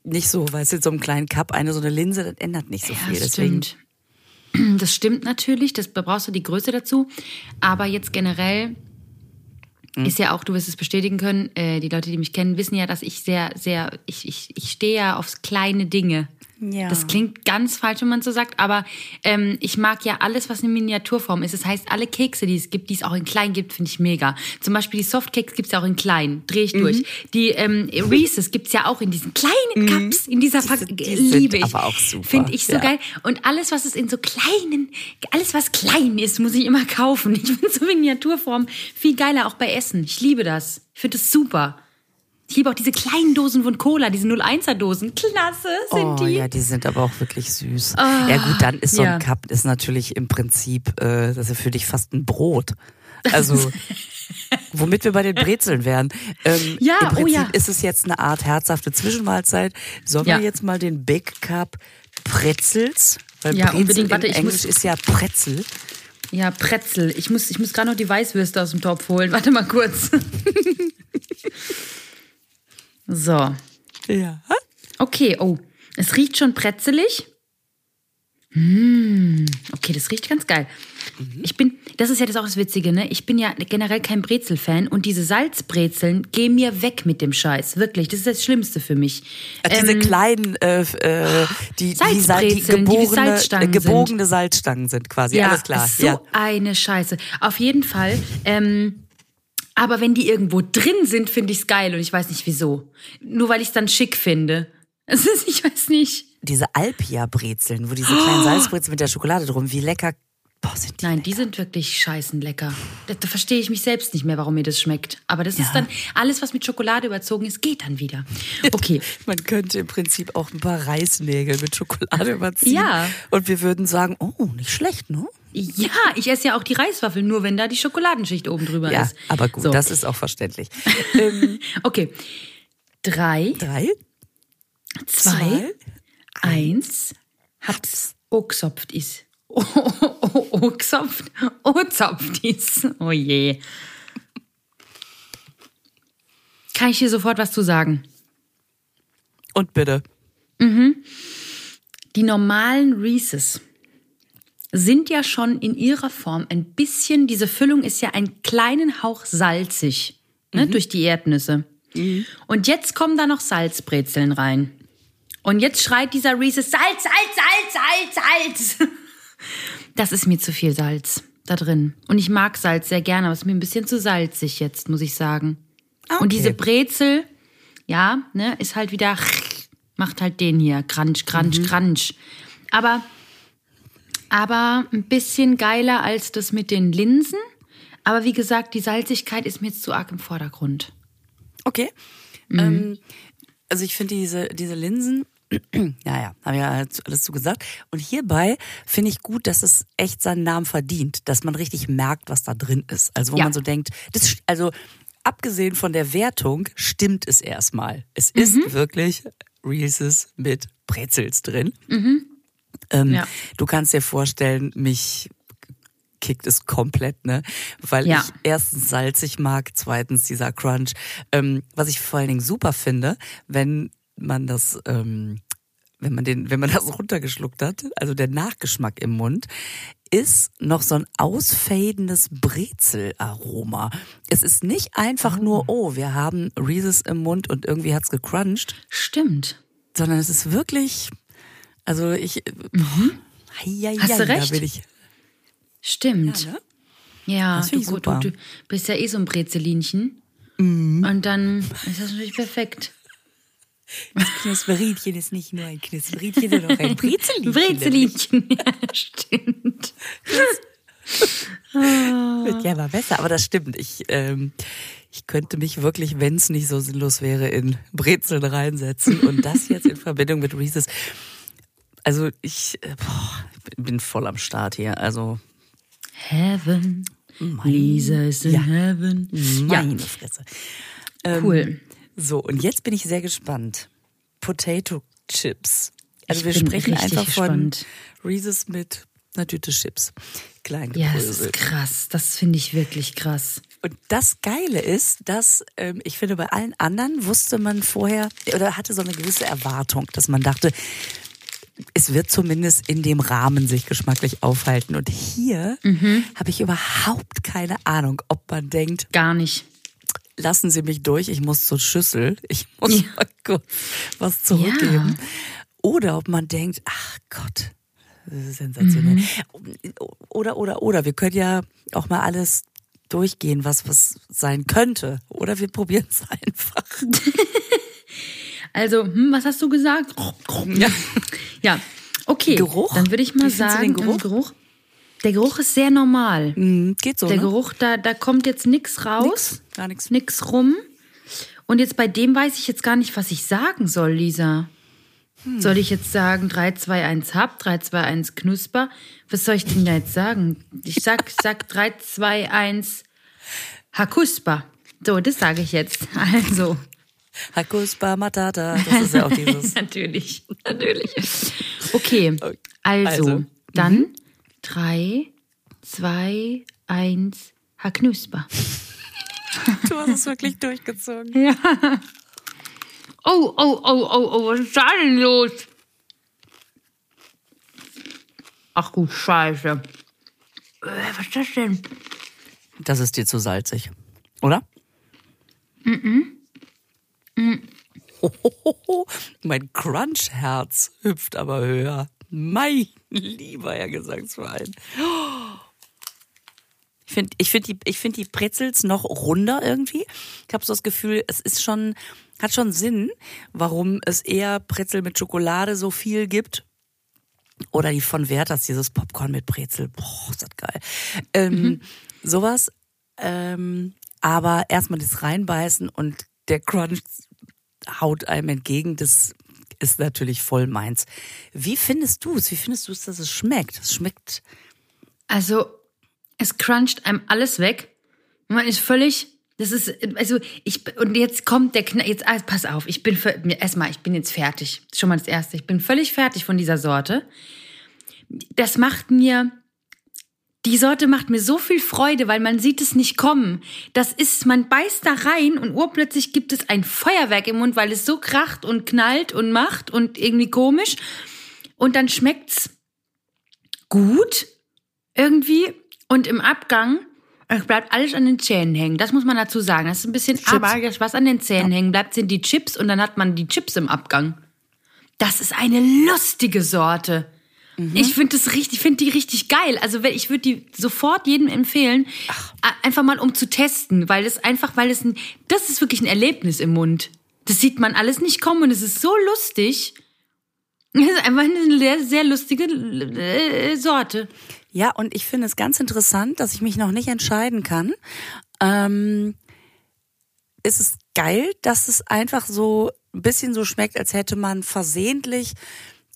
nicht so, weißt du, in so einem kleinen Cup eine so eine Linse, das ändert nicht so Ja, viel. das Deswegen stimmt. Das stimmt natürlich, das da brauchst du die Größe dazu. Aber jetzt generell Hm. ist ja auch, du wirst es bestätigen können, äh, die Leute, die mich kennen, wissen ja, dass ich sehr, sehr, ich, ich, ich stehe ja aufs kleine Dinge. Ja. Das klingt ganz falsch, wenn man so sagt, aber ähm, ich mag ja alles, was in Miniaturform ist. Das heißt, alle Kekse, die es gibt, die es auch in klein gibt, finde ich mega. Zum Beispiel die Softcakes gibt's ja auch in klein, drehe ich durch. Die ähm, Reese's gibt's ja auch in diesen kleinen Cups, in dieser Pack sind- die liebe ich. aber auch super, Finde ich so ja. geil. Und alles, was es in so kleinen, alles, was klein ist, muss ich immer kaufen. Ich finde so Miniaturform viel geiler, auch bei Essen. Ich liebe das. Ich finde das super. Ich liebe auch diese kleinen Dosen von Cola, diese 01er Dosen. Klasse sind Oh die. ja, die sind aber auch wirklich süß. ja gut, dann ist so ein ja. Cup ist natürlich im Prinzip, äh, das ist für dich fast ein Brot. Also womit wir bei den Brezeln wären. Ähm, Ja, Im oh Prinzip ja. ist es jetzt eine Art herzhafte Zwischenmahlzeit. Sollen Ja. wir jetzt mal den Big Cup Pretzels? Weil Ja, Brezel unbedingt. Warte, ich Englisch muss- ist ja Pretzel. Ja, Pretzel. Ich muss, ich muss gerade noch die Weißwürste aus dem Topf holen. Warte mal kurz. so. Ja. Okay, oh. Es riecht schon pretzelig. Mmh, okay, das riecht ganz geil. Ich bin, das ist ja das auch das Witzige, ne? Ich bin ja generell kein Brezel-Fan und diese Salzbrezeln gehen mir weg mit dem Scheiß. Wirklich, das ist das Schlimmste für mich. Diese Ähm, kleinen, äh, äh, die, wie Sal- die Salzbrezeln, die wie gebogene, Salzstangen äh, gebogene Salzstangen sind quasi. ja, Alles klar. So ja. eine Scheiße. Auf jeden Fall. Ähm, aber wenn die irgendwo drin sind, finde ich es geil und ich weiß nicht wieso. Nur weil ich es dann schick finde. Es ist, ich weiß nicht. diese Alpia-Brezeln, wo diese kleinen Salzbrezeln mit der Schokolade drum, wie lecker. Boah, sind die Nein, die sind wirklich scheißen lecker. Da, da verstehe ich mich selbst nicht mehr, warum mir das schmeckt. Aber das ist dann alles, was mit Schokolade überzogen ist, geht dann wieder. Okay. Man könnte im Prinzip auch ein paar Reisnägel mit Schokolade überziehen. Ja. Und wir würden sagen, oh, nicht schlecht, ne? Ja, ich esse ja auch die Reiswaffeln, nur wenn da die Schokoladenschicht oben drüber Ja, ist. aber gut, So. das ist auch verständlich. ähm, Okay. Drei, drei, zwei, zwei, eins, hab's ogsopft is. Ogsopft, ozopft is. Oh je. Kann ich hier sofort was zu sagen? und bitte. Die normalen Reese's sind ja schon in ihrer Form ein bisschen, diese Füllung ist ja einen kleinen Hauch salzig, ne, durch die Erdnüsse. Und jetzt kommen da noch Salzbrezeln rein. Und jetzt schreit dieser Reese's Salz, Salz, Salz, Salz, Salz. Das ist mir zu viel Salz da drin. Und ich mag Salz sehr gerne, aber es ist mir ein bisschen zu salzig jetzt, muss ich sagen. Okay. Und diese Brezel, ja, ne, ist halt wieder, macht halt den hier, Crunch, Crunch, Crunch. Aber, aber ein bisschen geiler als das mit den Linsen. Aber wie gesagt, die Salzigkeit ist mir jetzt zu arg im Vordergrund. Okay. Ähm, also ich finde diese, diese Linsen, ja, ja, habe ja alles zu gesagt. Und hierbei finde ich gut, dass es echt seinen Namen verdient, dass man richtig merkt, was da drin ist. Also wo Ja. man so denkt, das, also abgesehen von der Wertung stimmt es erstmal. Es ist wirklich Reese's mit Brezels drin. Ähm, Ja. Du kannst dir vorstellen, mich kickt es komplett, ne? Weil Ja. ich erstens salzig mag, zweitens dieser Crunch. Ähm, was ich vor allen Dingen super finde, wenn man das, ähm, wenn man den, wenn man das runtergeschluckt hat, also der Nachgeschmack im Mund, ist noch so ein ausfadendes Brezelaroma. Es ist nicht einfach nur, oh, wir haben Reese's im Mund und irgendwie hat's gecrunched, Stimmt. sondern es ist wirklich, also ich, Mhm. Hei, Hast du da recht? bin ich. Stimmt. Ja, ne? Ja, Das du, ich du, super. du bist ja eh so ein Brezelinchen. Und dann ist das natürlich perfekt. Knusperinchen ist nicht nur ein Knusperinchen, sondern auch ein Brezelinchen. Brezelinchen, ja, stimmt. Wird ja mal besser, aber das stimmt. Ich, ähm, ich könnte mich wirklich, wenn es nicht so sinnlos wäre, in Brezeln reinsetzen und das jetzt in Verbindung mit Reese's. Also ich äh, boah, bin voll am Start hier. Also Heaven. Lisa is in Ja. heaven. Ja, meine Fresse. cool. So, und jetzt bin ich sehr gespannt. Potato Chips. Also Ich wir sprechen einfach gespannt. von Reese's mit einer Tüte Chips. Klein Ja, das ist krass. Das finde ich wirklich krass. Und das Geile ist, dass ähm, ich finde, bei allen anderen wusste man vorher oder hatte so eine gewisse Erwartung, dass man dachte, es wird zumindest in dem Rahmen sich geschmacklich aufhalten. Und hier Mhm. habe ich überhaupt keine Ahnung, ob man denkt, Gar nicht. lassen Sie mich durch, ich muss zur Schüssel, ich muss mal kurz was zurückgeben. Oder ob man denkt, ach Gott, das ist sensationell. Oder, oder, oder, wir können ja auch mal alles durchgehen, was was sein könnte. Oder wir probieren es einfach. Also, hm, was hast du gesagt? Ja. Ja, okay. Geruch? Dann würde ich mal Wie sagen, den Geruch? Geruch. Der Geruch ist sehr normal. Hm, Geht so, Der ne? Geruch, da, da kommt jetzt nichts raus, Nix, gar nichts. nix rum. Und jetzt bei dem weiß ich jetzt gar nicht, was ich sagen soll, Lisa. Hm. Soll ich jetzt sagen 3, 2, 1 hab, 3, 2, 1 knusper? Was soll ich denn da jetzt sagen? Ich sag, sag 3, 2, 1 Hakuspa. So, das sage ich jetzt. Also. Hakuspa Matata, das ist ja auch dieses. natürlich, natürlich. Okay, also, Also, dann 3, 2, 1 Haknusper. Du hast es wirklich durchgezogen. Oh, oh, oh, oh, oh, was ist da denn los? Ach gut, Scheiße. Äh, was ist das denn? Das ist dir zu salzig, oder? Hohoho, mein Crunch-Herz hüpft aber höher. Mein lieber Herr Gesangsverein. Ich finde ich find die, ich find die Brezels noch runder irgendwie. Ich habe so das Gefühl, es ist schon, hat schon Sinn, warum es eher Brezel mit Schokolade so viel gibt. Oder die von Werthers, dieses Popcorn mit Brezel. Boah, ist das geil. Ähm, Sowas. Ähm, aber erstmal das reinbeißen und der Crunch haut einem entgegen. Das ist natürlich voll meins. Wie findest du es? Wie findest du es, dass es schmeckt? Es schmeckt. Also, es cruncht einem alles weg. Man ist völlig, das ist, also ich, und jetzt kommt der Knall, jetzt, ah, pass auf, ich bin, erstmal, ich bin jetzt fertig. Schon mal das Erste. Ich bin völlig fertig von dieser Sorte. Das macht mir, die Sorte macht mir so viel Freude, weil man sieht es nicht kommen. Das ist, man beißt da rein und urplötzlich gibt es ein Feuerwerk im Mund, weil es so kracht und knallt und macht und irgendwie komisch. Und dann schmeckt's gut irgendwie und im Abgang es bleibt alles an den Zähnen hängen. Das muss man dazu sagen. Das ist ein bisschen, aber das, was an den Zähnen hängen bleibt, sind die Chips und dann hat man die Chips im Abgang. Das ist eine lustige Sorte. Ich finde das richtig, finde die richtig geil. Also ich würde die sofort jedem empfehlen, a- einfach mal um zu testen, weil es einfach, weil es ein, das ist wirklich ein Erlebnis im Mund. Das sieht man alles nicht kommen und es ist so lustig. Es ist einfach eine sehr, sehr lustige äh, Sorte. Ja, und ich finde es ganz interessant, dass ich mich noch nicht entscheiden kann. Ähm, ist es geil, dass es einfach so ein bisschen so schmeckt, als hätte man versehentlich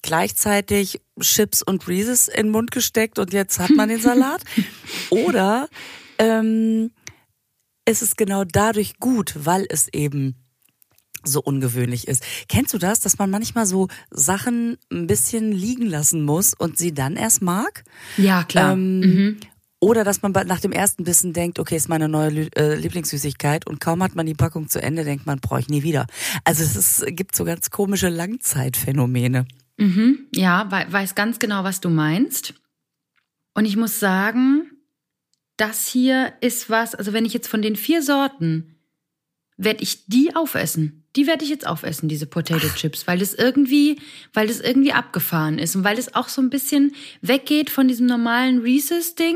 gleichzeitig Chips und Reese's in den Mund gesteckt und jetzt hat man den Salat? Oder ähm, ist es genau dadurch gut, weil es eben so ungewöhnlich ist. Kennst du das, dass man manchmal so Sachen ein bisschen liegen lassen muss und sie dann erst mag? Ja, klar. Ähm, Oder dass man nach dem ersten Bissen denkt, okay, ist meine neue Lü äh, Lieblingssüßigkeit und kaum hat man die Packung zu Ende, denkt man, brauche ich nie wieder. Also es ist, gibt so ganz komische Langzeitphänomene. Mhm, ja, we weiß ganz genau, was du meinst. Und ich muss sagen, das hier ist was, also wenn ich jetzt von den vier Sorten, werde ich die aufessen. Die werde ich jetzt aufessen, diese Potato. Chips, weil das irgendwie, weil das irgendwie abgefahren ist und weil das auch so ein bisschen weggeht von diesem normalen Reese's-Ding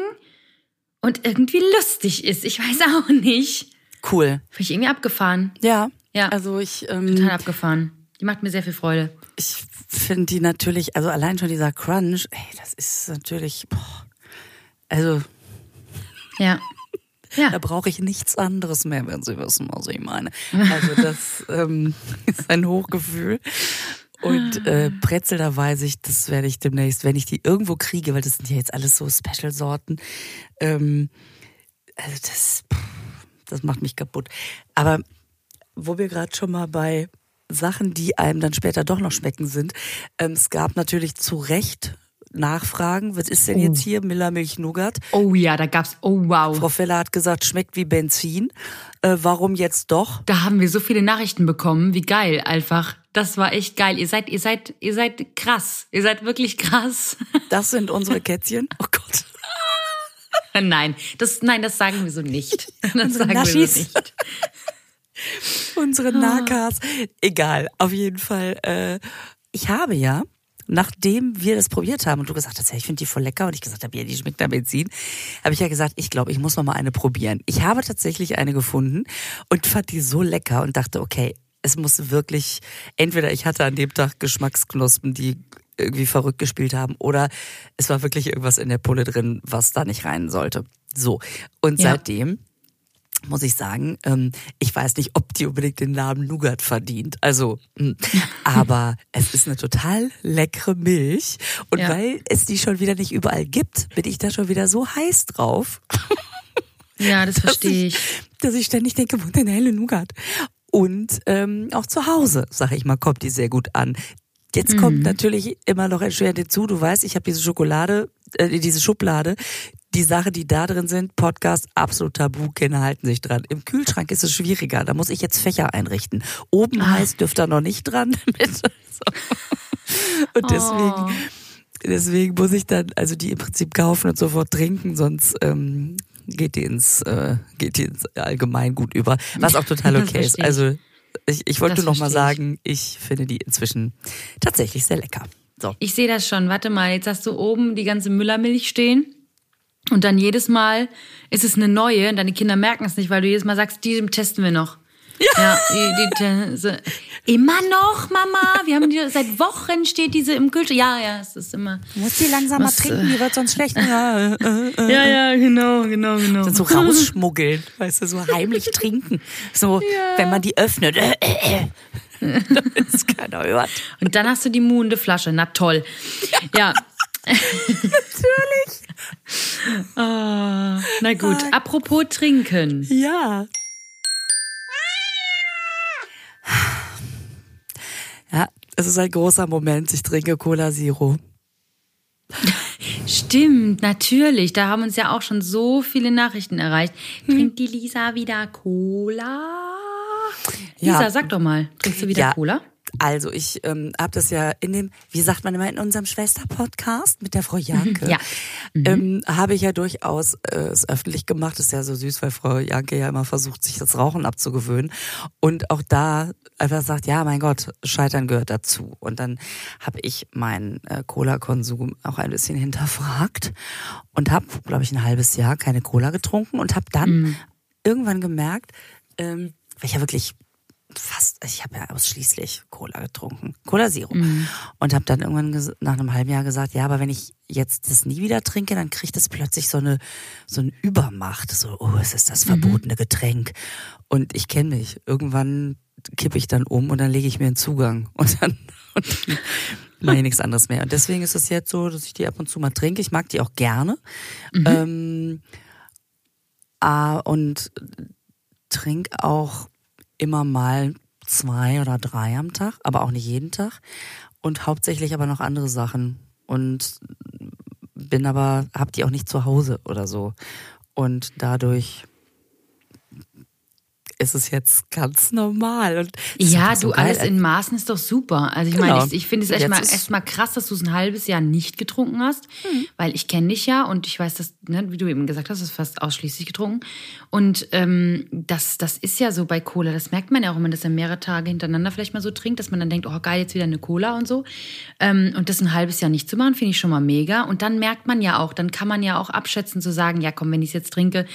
und irgendwie lustig ist. Ich weiß auch nicht. Cool. Finde ich irgendwie abgefahren. Ja. Ja. Also ich. Ähm, Total abgefahren. Die macht mir sehr viel Freude. Ich finde die natürlich, also allein schon dieser Crunch, ey, das ist natürlich. Boah, also. Ja. Ja. Da brauche ich nichts anderes mehr, wenn Sie wissen, was ich meine. Also das ähm, ist ein Hochgefühl. Und äh, Brezel, da weiß ich, das werde ich demnächst, wenn ich die irgendwo kriege, weil das sind ja jetzt alles so Special-Sorten. Ähm, also das, das macht mich kaputt. Aber wo wir gerade schon mal bei Sachen, die einem dann später doch noch schmecken sind, ähm, es gab natürlich zu Recht Nachfragen. Was ist denn oh. jetzt hier? Millermilch Nougat? Oh ja, da gab's, oh wow. Frau Feller hat gesagt, schmeckt wie Benzin. Äh, warum jetzt doch? Da haben wir so viele Nachrichten bekommen. Wie geil einfach. Das war echt geil. Ihr seid, ihr seid, ihr seid krass. Ihr seid wirklich krass. Das sind unsere Kätzchen. Oh Gott. Nein, das, nein, das sagen wir so nicht. Das sagen Naschis. wir so nicht. unsere Nakas. Egal, auf jeden Fall. Äh, ich habe ja nachdem wir das probiert haben und du gesagt hast, ja, ich finde die voll lecker und ich gesagt habe, ja, die schmeckt nach Benzin, habe ich ja gesagt, ich glaube, ich muss noch mal eine probieren. Ich habe tatsächlich eine gefunden und fand die so lecker und dachte, okay, es muss wirklich, entweder ich hatte an dem Tag Geschmacksknospen, die irgendwie verrückt gespielt haben oder es war wirklich irgendwas in der Pulle drin, was da nicht rein sollte. So. Und ja. seitdem muss ich sagen, ähm, ich weiß nicht, ob die unbedingt den Namen Nougat verdient. Also, mh. Hm. aber es ist eine total leckere Milch. Und ja. weil es die schon wieder nicht überall gibt, bin ich da schon wieder so heiß drauf. Ja, das verstehe ich, ich. Dass ich ständig denke, wo denn helle Nougat? Und ähm, auch zu Hause, sage ich mal, kommt die sehr gut an. Jetzt kommt mhm. natürlich immer noch erschwerend hinzu. Du weißt, ich habe diese Schokolade, äh, diese Schublade, die Sache, die da drin sind, Podcast, absolut tabu, Kinder halten sich dran. Im Kühlschrank ist es schwieriger, da muss ich jetzt Fächer einrichten. Oben ah. heißt, dürft ihr noch nicht dran. und deswegen, oh. deswegen muss ich dann also die im Prinzip kaufen und sofort trinken, sonst ähm, geht die ins, äh, geht die ins Allgemeingut über, was auch total okay ist. Also ich, ich wollte das noch mal sagen, ich finde die inzwischen tatsächlich sehr lecker. So. Ich sehe das schon. Warte mal, jetzt hast du oben die ganze Müllermilch stehen. Und dann jedes Mal ist es eine neue und deine Kinder merken es nicht, weil du jedes Mal sagst, die testen wir noch. Ja. ja die, die, immer noch, Mama. Wir haben die seit Wochen steht diese im Kühlschrank. Ja, ja, es ist immer. Du musst die langsam was, mal trinken, die wird sonst schlecht. ja, äh, äh, ja, ja, genau, genau, genau. Dann so rausschmuggeln, weißt du, so heimlich trinken. So, ja. wenn man die öffnet. Äh, äh, äh. damit es keiner hört. Und dann hast du die muhende Flasche. Na toll. Ja. Natürlich. Oh, na gut, apropos trinken. Ja. Ja, es ist ein großer Moment. Ich trinke Cola Zero. Stimmt, natürlich. Da haben uns ja auch schon so viele Nachrichten erreicht. Trinkt die Lisa wieder Cola? Lisa, ja. sag doch mal, trinkst du wieder ja. Cola? Also ich ähm, habe das ja in dem, wie sagt man immer, in unserem Schwester-Podcast mit der Frau Janke, ja. Mhm. Ähm, habe ich ja durchaus äh, es öffentlich gemacht. Das ist ja so süß, weil Frau Janke ja immer versucht, sich das Rauchen abzugewöhnen. Und auch da einfach sagt, ja, mein Gott, Scheitern gehört dazu. Und dann habe ich meinen äh, Cola-Konsum auch ein bisschen hinterfragt und habe, glaube ich, ein halbes Jahr keine Cola getrunken und habe dann mhm. irgendwann gemerkt, ähm, weil ich ja wirklich fast, ich habe ja ausschließlich Cola getrunken, Cola Zero. Mhm. Und habe dann irgendwann nach einem halben Jahr gesagt, ja, aber wenn ich jetzt das nie wieder trinke, dann kriegt es plötzlich so eine so eine Übermacht, so oh, es ist das mhm. verbotene Getränk. Und ich kenne mich. Irgendwann kippe ich dann um und dann lege ich mir einen Zugang und dann, und dann mache ich nichts anderes mehr. Und deswegen ist es jetzt so, dass ich die ab und zu mal trinke. Ich mag die auch gerne. Mhm. Ähm, ah, und trinke auch immer mal zwei oder drei am Tag, aber auch nicht jeden Tag. Und hauptsächlich aber noch andere Sachen. Und bin aber, hab die auch nicht zu Hause oder so. Und dadurch ist es jetzt ganz normal. Und Ja, so du, geil. alles in Maßen ist doch super. Also ich Genau. meine, ich, ich finde es Und echt jetzt mal, ist- erst mal krass, dass du es ein halbes Jahr nicht getrunken hast, weil ich kenne dich ja und ich weiß, dass, ne, wie du eben gesagt hast, du hast fast ausschließlich getrunken. Und ähm, das, das ist ja so bei Cola, das merkt man ja auch, wenn man das dann mehrere Tage hintereinander vielleicht mal so trinkt, dass man dann denkt, oh geil, jetzt wieder eine Cola und so. Ähm, und das ein halbes Jahr nicht zu machen, finde ich schon mal mega. Und dann merkt man ja auch, dann kann man ja auch abschätzen zu sagen, ja komm, wenn ich es jetzt trinke,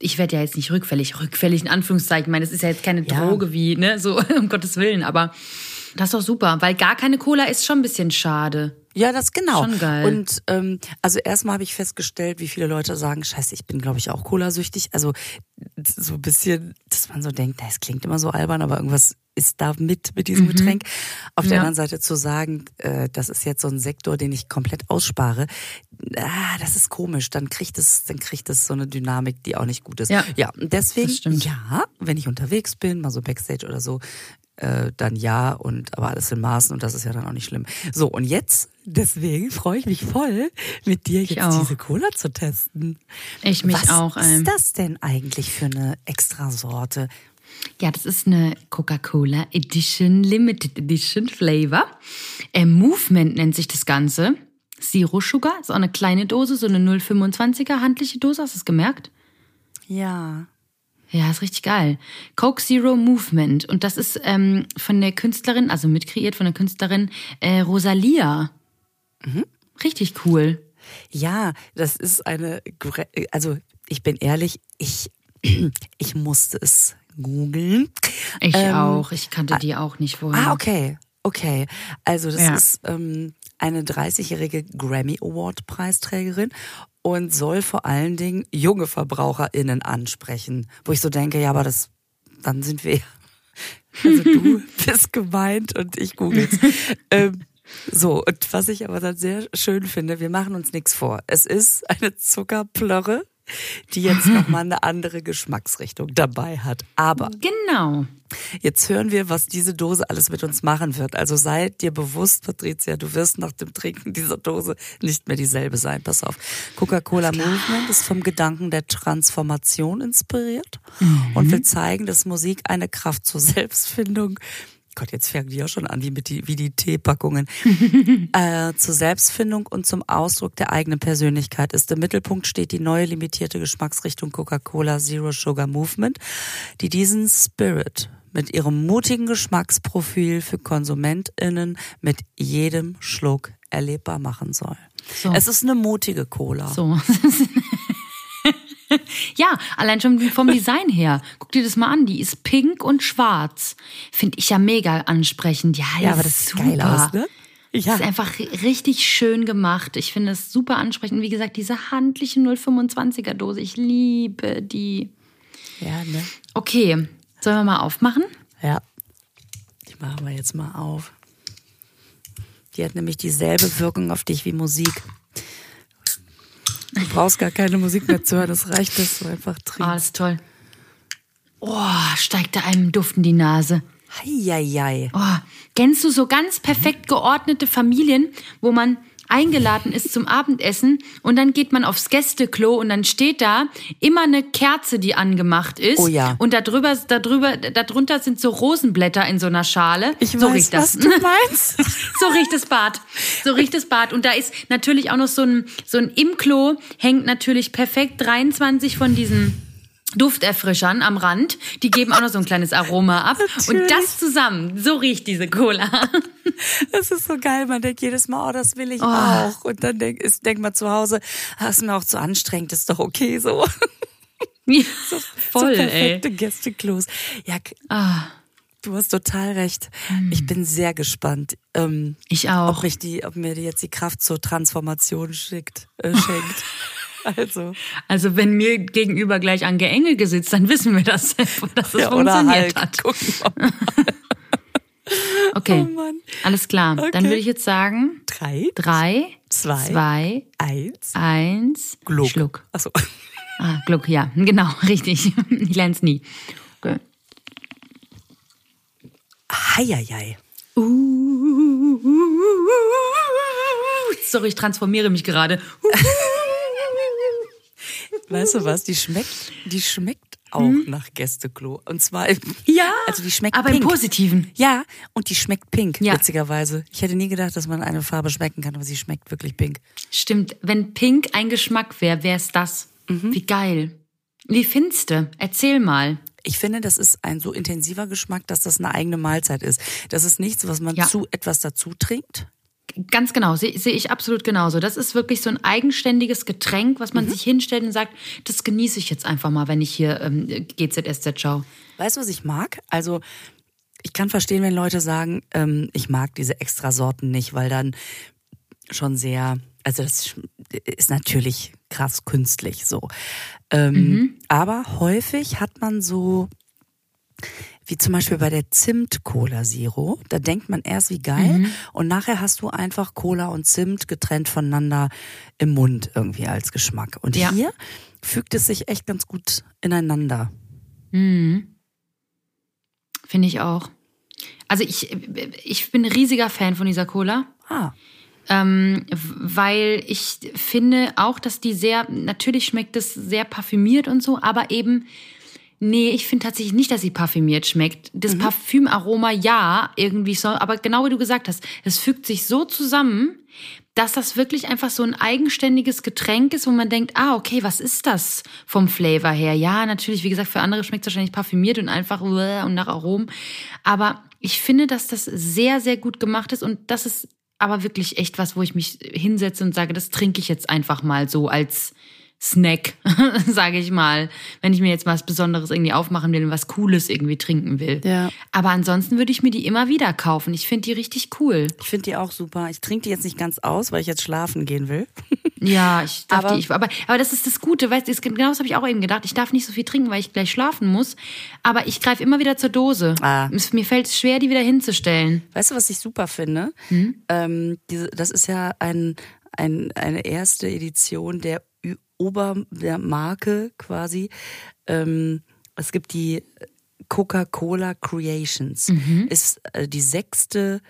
ich werde ja jetzt nicht rückfällig, rückfällig in Anführungszeichen. Ich meine, das ist ja jetzt keine Ja. Droge wie, ne, so um Gottes Willen, aber das ist doch super, weil gar keine Cola ist schon ein bisschen schade. Ja, das genau. Schon geil. Und ähm, also erstmal habe ich festgestellt, wie viele Leute sagen, scheiße, ich bin, glaube ich, auch Cola-süchtig. Also so ein bisschen, dass man so denkt, na, es klingt immer so albern, aber irgendwas ist da mit mit diesem Getränk. Auf der Mhm. Ja. anderen Seite zu sagen, äh, das ist jetzt so ein Sektor, den ich komplett ausspare, ah, das ist komisch. Dann kriegt es, dann kriegt es so eine Dynamik, die auch nicht gut ist. Ja. ja deswegen, ja, wenn ich unterwegs bin, mal so Backstage oder so, äh, dann ja und aber alles in Maßen und das ist ja dann auch nicht schlimm. So und jetzt deswegen freue ich mich voll mit dir jetzt auch. diese Cola zu testen. Ich mich Was auch. Ähm, ist das denn eigentlich für eine Extrasorte? Ja, das ist eine Coca-Cola Edition, Limited Edition Flavor. Äh, Movement nennt sich das Ganze. Zero Sugar, ist auch eine kleine Dose, so eine 0,25er handliche Dose, hast du es gemerkt? Ja. Ja, ist richtig geil. Coke Zero Movement. Und das ist ähm, von der Künstlerin, also mitkreiert von der Künstlerin äh, Rosalia. Richtig cool. Ja, das ist eine also ich bin ehrlich, ich ich musste es googeln. Ich Ähm, auch. Ich kannte die auch nicht vorher. Ah, okay. Okay. Also das Ja. ist ähm, eine 30-jährige Grammy Award Preisträgerin und soll vor allen Dingen junge VerbraucherInnen ansprechen. Wo ich so denke, ja, aber das, dann sind wir. Also du bist gemeint und ich google's. ähm, so, und was ich aber dann sehr schön finde, wir machen uns nichts vor. Es ist eine Zuckerplörre, die jetzt nochmal eine andere Geschmacksrichtung dabei hat. Aber Genau. Jetzt hören wir, was diese Dose alles mit uns machen wird. Also sei dir bewusst, Patricia, du wirst nach dem Trinken dieser Dose nicht mehr dieselbe sein. Pass auf. Coca-Cola Movement ist vom Gedanken der Transformation inspiriert und will zeigen, dass Musik eine Kraft zur Selbstfindung Gott, jetzt fangen die ja schon an, wie, mit die, wie die Teepackungen. äh, zur Selbstfindung und zum Ausdruck der eigenen Persönlichkeit ist. Im Mittelpunkt steht die neue limitierte Geschmacksrichtung Coca-Cola Zero Sugar Movement, die diesen Spirit mit ihrem mutigen Geschmacksprofil für KonsumentInnen mit jedem Schluck erlebbar machen soll. So. Es ist eine mutige Cola. So. ja, allein schon vom Design her. Guck dir das mal an. Die ist pink und schwarz. Finde ich ja mega ansprechend. Ja, Ja, aber das sieht super. geil aus, ne? Ja. Ist einfach ri- richtig schön gemacht. Ich finde es super ansprechend. Wie gesagt, diese handliche 025er Dose. Ich liebe die. Ja, ne? Okay, sollen wir mal aufmachen? Ja. Die machen wir jetzt mal auf. Die hat nämlich dieselbe Wirkung auf dich wie Musik. Du brauchst gar keine Musik mehr zu hören, es reicht, dass du einfach Ah, trinkst. das ist toll. Oh, steigt da einem Duft in die Nase. Heieiei. Oh, kennst du so ganz perfekt geordnete Familien, wo man eingeladen ist zum Abendessen und dann geht man aufs Gästeklo und dann steht da immer eine Kerze, die angemacht ist. Oh ja. Und darüber, darüber, darunter sind so Rosenblätter in so einer Schale. Ich so weiß, riecht das. was du meinst. So riecht das Bad. So riecht das Bad. Und da ist natürlich auch noch so ein, so ein im Klo hängt natürlich perfekt 23 von diesen Dufterfrischern am Rand. Die geben auch noch so ein kleines Aroma ab. Und Natürlich. das zusammen, so riecht diese Cola. Das ist so geil. Man denkt jedes Mal, oh, das will ich auch. Und dann denk, denkt man zu Hause, ah, ist mir auch zu anstrengend, ist doch okay so. Ja, so voll, so ey. perfekte Gästeklos. Ja, Ah, du hast total recht. Ich bin sehr gespannt. Ähm, ich auch. ob, mich die, ob mir die jetzt die Kraft zur Transformation schickt, äh, schenkt. Also, Also wenn mir gegenüber gleich Ange Engel gesitzt, dann wissen wir das, dass das ja, funktioniert halt. hat. Okay, Oh Mann. alles klar. Dann Okay. würde ich jetzt sagen, Drei, drei, Zwei. zwei, eins, eins, Gluck. Schluck. Achso. Ah, Gluck, ja, genau, richtig. Ich lerne es nie. Okay. Heieiei. Uh, Sorry, ich transformiere mich gerade. Weißt du was? Die schmeckt, die schmeckt auch nach Gästeklo. Und zwar, Ja, also die schmeckt aber pink. im Positiven. Ja, und die schmeckt pink, Ja. witzigerweise. Ich hätte nie gedacht, dass man eine Farbe schmecken kann, aber sie schmeckt wirklich pink. Stimmt, wenn Pink ein Geschmack wäre, wäre es das. Mhm. Wie geil. Wie findest du? Erzähl mal. Ich finde, das ist ein so intensiver Geschmack, dass das eine eigene Mahlzeit ist. Das ist nichts, was man Ja. zu etwas dazu trinkt. Ganz genau, sehe seh ich absolut genauso. Das ist wirklich so ein eigenständiges Getränk, was man Mhm. sich hinstellt und sagt, das genieße ich jetzt einfach mal, wenn ich hier ähm, GZSZ schaue. Weißt du, was ich mag? Also, ich kann verstehen, wenn Leute sagen, ähm, ich mag diese Extrasorten nicht, weil dann schon sehr, also das ist natürlich krass künstlich so. Ähm, Aber häufig hat man so, wie zum Beispiel bei der Zimt-Cola Zero, da denkt man erst wie geil und nachher hast du einfach Cola und Zimt getrennt voneinander im Mund irgendwie als Geschmack. Und Ja. hier fügt es sich echt ganz gut ineinander. Finde ich auch. Also ich, ich bin ein riesiger Fan von dieser Cola. Ah. Ähm, weil ich finde auch, dass die sehr, natürlich schmeckt es sehr parfümiert und so, aber eben, nee, ich finde tatsächlich nicht, dass sie parfümiert schmeckt. Das Parfümaroma ja, irgendwie so, aber genau wie du gesagt hast, es fügt sich so zusammen, dass das wirklich einfach so ein eigenständiges Getränk ist, wo man denkt, ah, okay, was ist das vom Flavor her? Ja, natürlich, wie gesagt, für andere schmeckt es wahrscheinlich parfümiert und einfach und nach Aromen. Aber ich finde, dass das sehr, sehr gut gemacht ist und das ist aber wirklich echt was, wo ich mich hinsetze und sage, das trinke ich jetzt einfach mal so als Snack, sage ich mal, wenn ich mir jetzt was Besonderes irgendwie aufmachen will und was Cooles irgendwie trinken will. Ja. Aber ansonsten würde ich mir die immer wieder kaufen. Ich finde die richtig cool. Ich finde die auch super. Ich trinke die jetzt nicht ganz aus, weil ich jetzt schlafen gehen will. Ja, ich darf Aber- die, ich, aber, aber das ist das Gute, weißt du, genau das habe ich auch eben gedacht. Ich darf nicht so viel trinken, weil ich gleich schlafen muss. Aber ich greife immer wieder zur Dose. Ah. Es, mir fällt es schwer, die wieder hinzustellen. Weißt du, was ich super finde? Hm? Ähm, diese, das ist ja ein, ein, eine erste Edition der Ober der Marke quasi. Ähm, es gibt die Coca-Cola Creations. Mhm. Ist äh, die sechste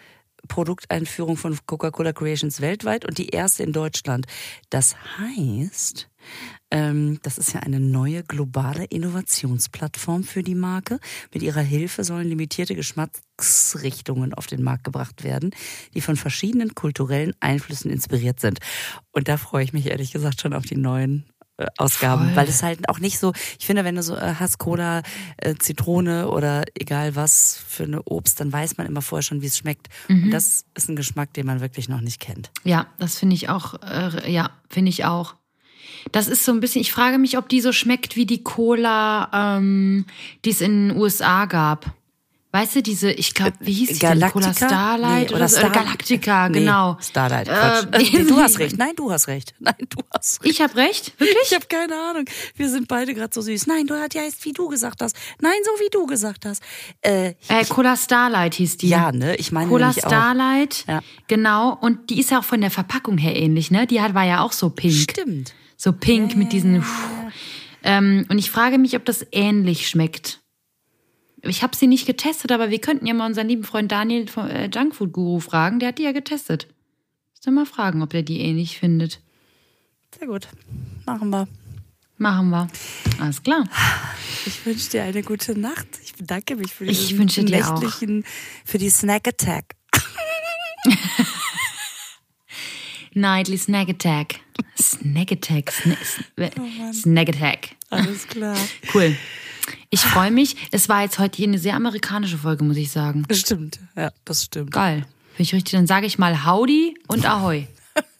Produkteinführung von Coca-Cola Creations weltweit und die erste in Deutschland. Das heißt, das ist ja eine neue globale Innovationsplattform für die Marke. Mit ihrer Hilfe sollen limitierte Geschmacksrichtungen auf den Markt gebracht werden, die von verschiedenen kulturellen Einflüssen inspiriert sind. Und da freue ich mich ehrlich gesagt schon auf die neuen äh, Ausgaben, Voll. weil es halt auch nicht so, ich finde, wenn du so äh, hast Cola, äh, Zitrone oder egal was für eine Obst, dann weiß man immer vorher schon, wie es schmeckt. Mhm. Und das ist ein Geschmack, den man wirklich noch nicht kennt. Ja, das finde ich auch, äh, ja, finde ich auch. Das ist so ein bisschen, ich frage mich, ob die so schmeckt wie die Cola, ähm, die es in den USA gab. Weißt du, diese, ich glaube, wie hieß die denn? Cola? Starlight Nee, oder? Star- Galactica, Nee, genau. Starlight, Äh, Quatsch. nee, du hast recht. Nein, du hast recht. Nein, du hast recht. Ich habe recht, wirklich? Ich habe keine Ahnung. Wir sind beide gerade so süß. Nein, du hast ja wie du gesagt hast. Nein, so wie du gesagt hast. Äh, Äh, Cola Starlight hieß die. ja, ne? Ich meine Cola nämlich auch. Starlight, Ja. genau. Und die ist ja auch von der Verpackung her ähnlich, ne? Die hat, war ja auch so pink. Stimmt. So pink mit diesen. Ähm, und ich frage mich, ob das ähnlich schmeckt. Ich habe sie nicht getestet, aber wir könnten ja mal unseren lieben Freund Daniel vom äh, Junkfood Guru fragen. Der hat die ja getestet. Müssen wir mal fragen, ob der die ähnlich findet. Sehr gut. Machen wir. Machen wir. Alles klar. Ich wünsche dir eine gute Nacht. Ich bedanke mich für Ich wünsche dir auch. für die Snack Attack. Nightly Snack Attack. Snack Attack. Sna Oh Snack Attack. Alles klar. Cool. Ich freue mich. Es war jetzt heute hier eine sehr amerikanische Folge, muss ich sagen. Stimmt. Ja, das stimmt. Geil. Finde ich richtig. Dann sage ich mal Howdy und Ahoi.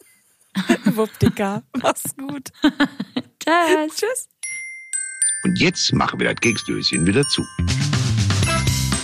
Wuppdika. Mach's gut. Tschüss. Tschüss. Und jetzt machen wir das Keksdöschen wieder zu.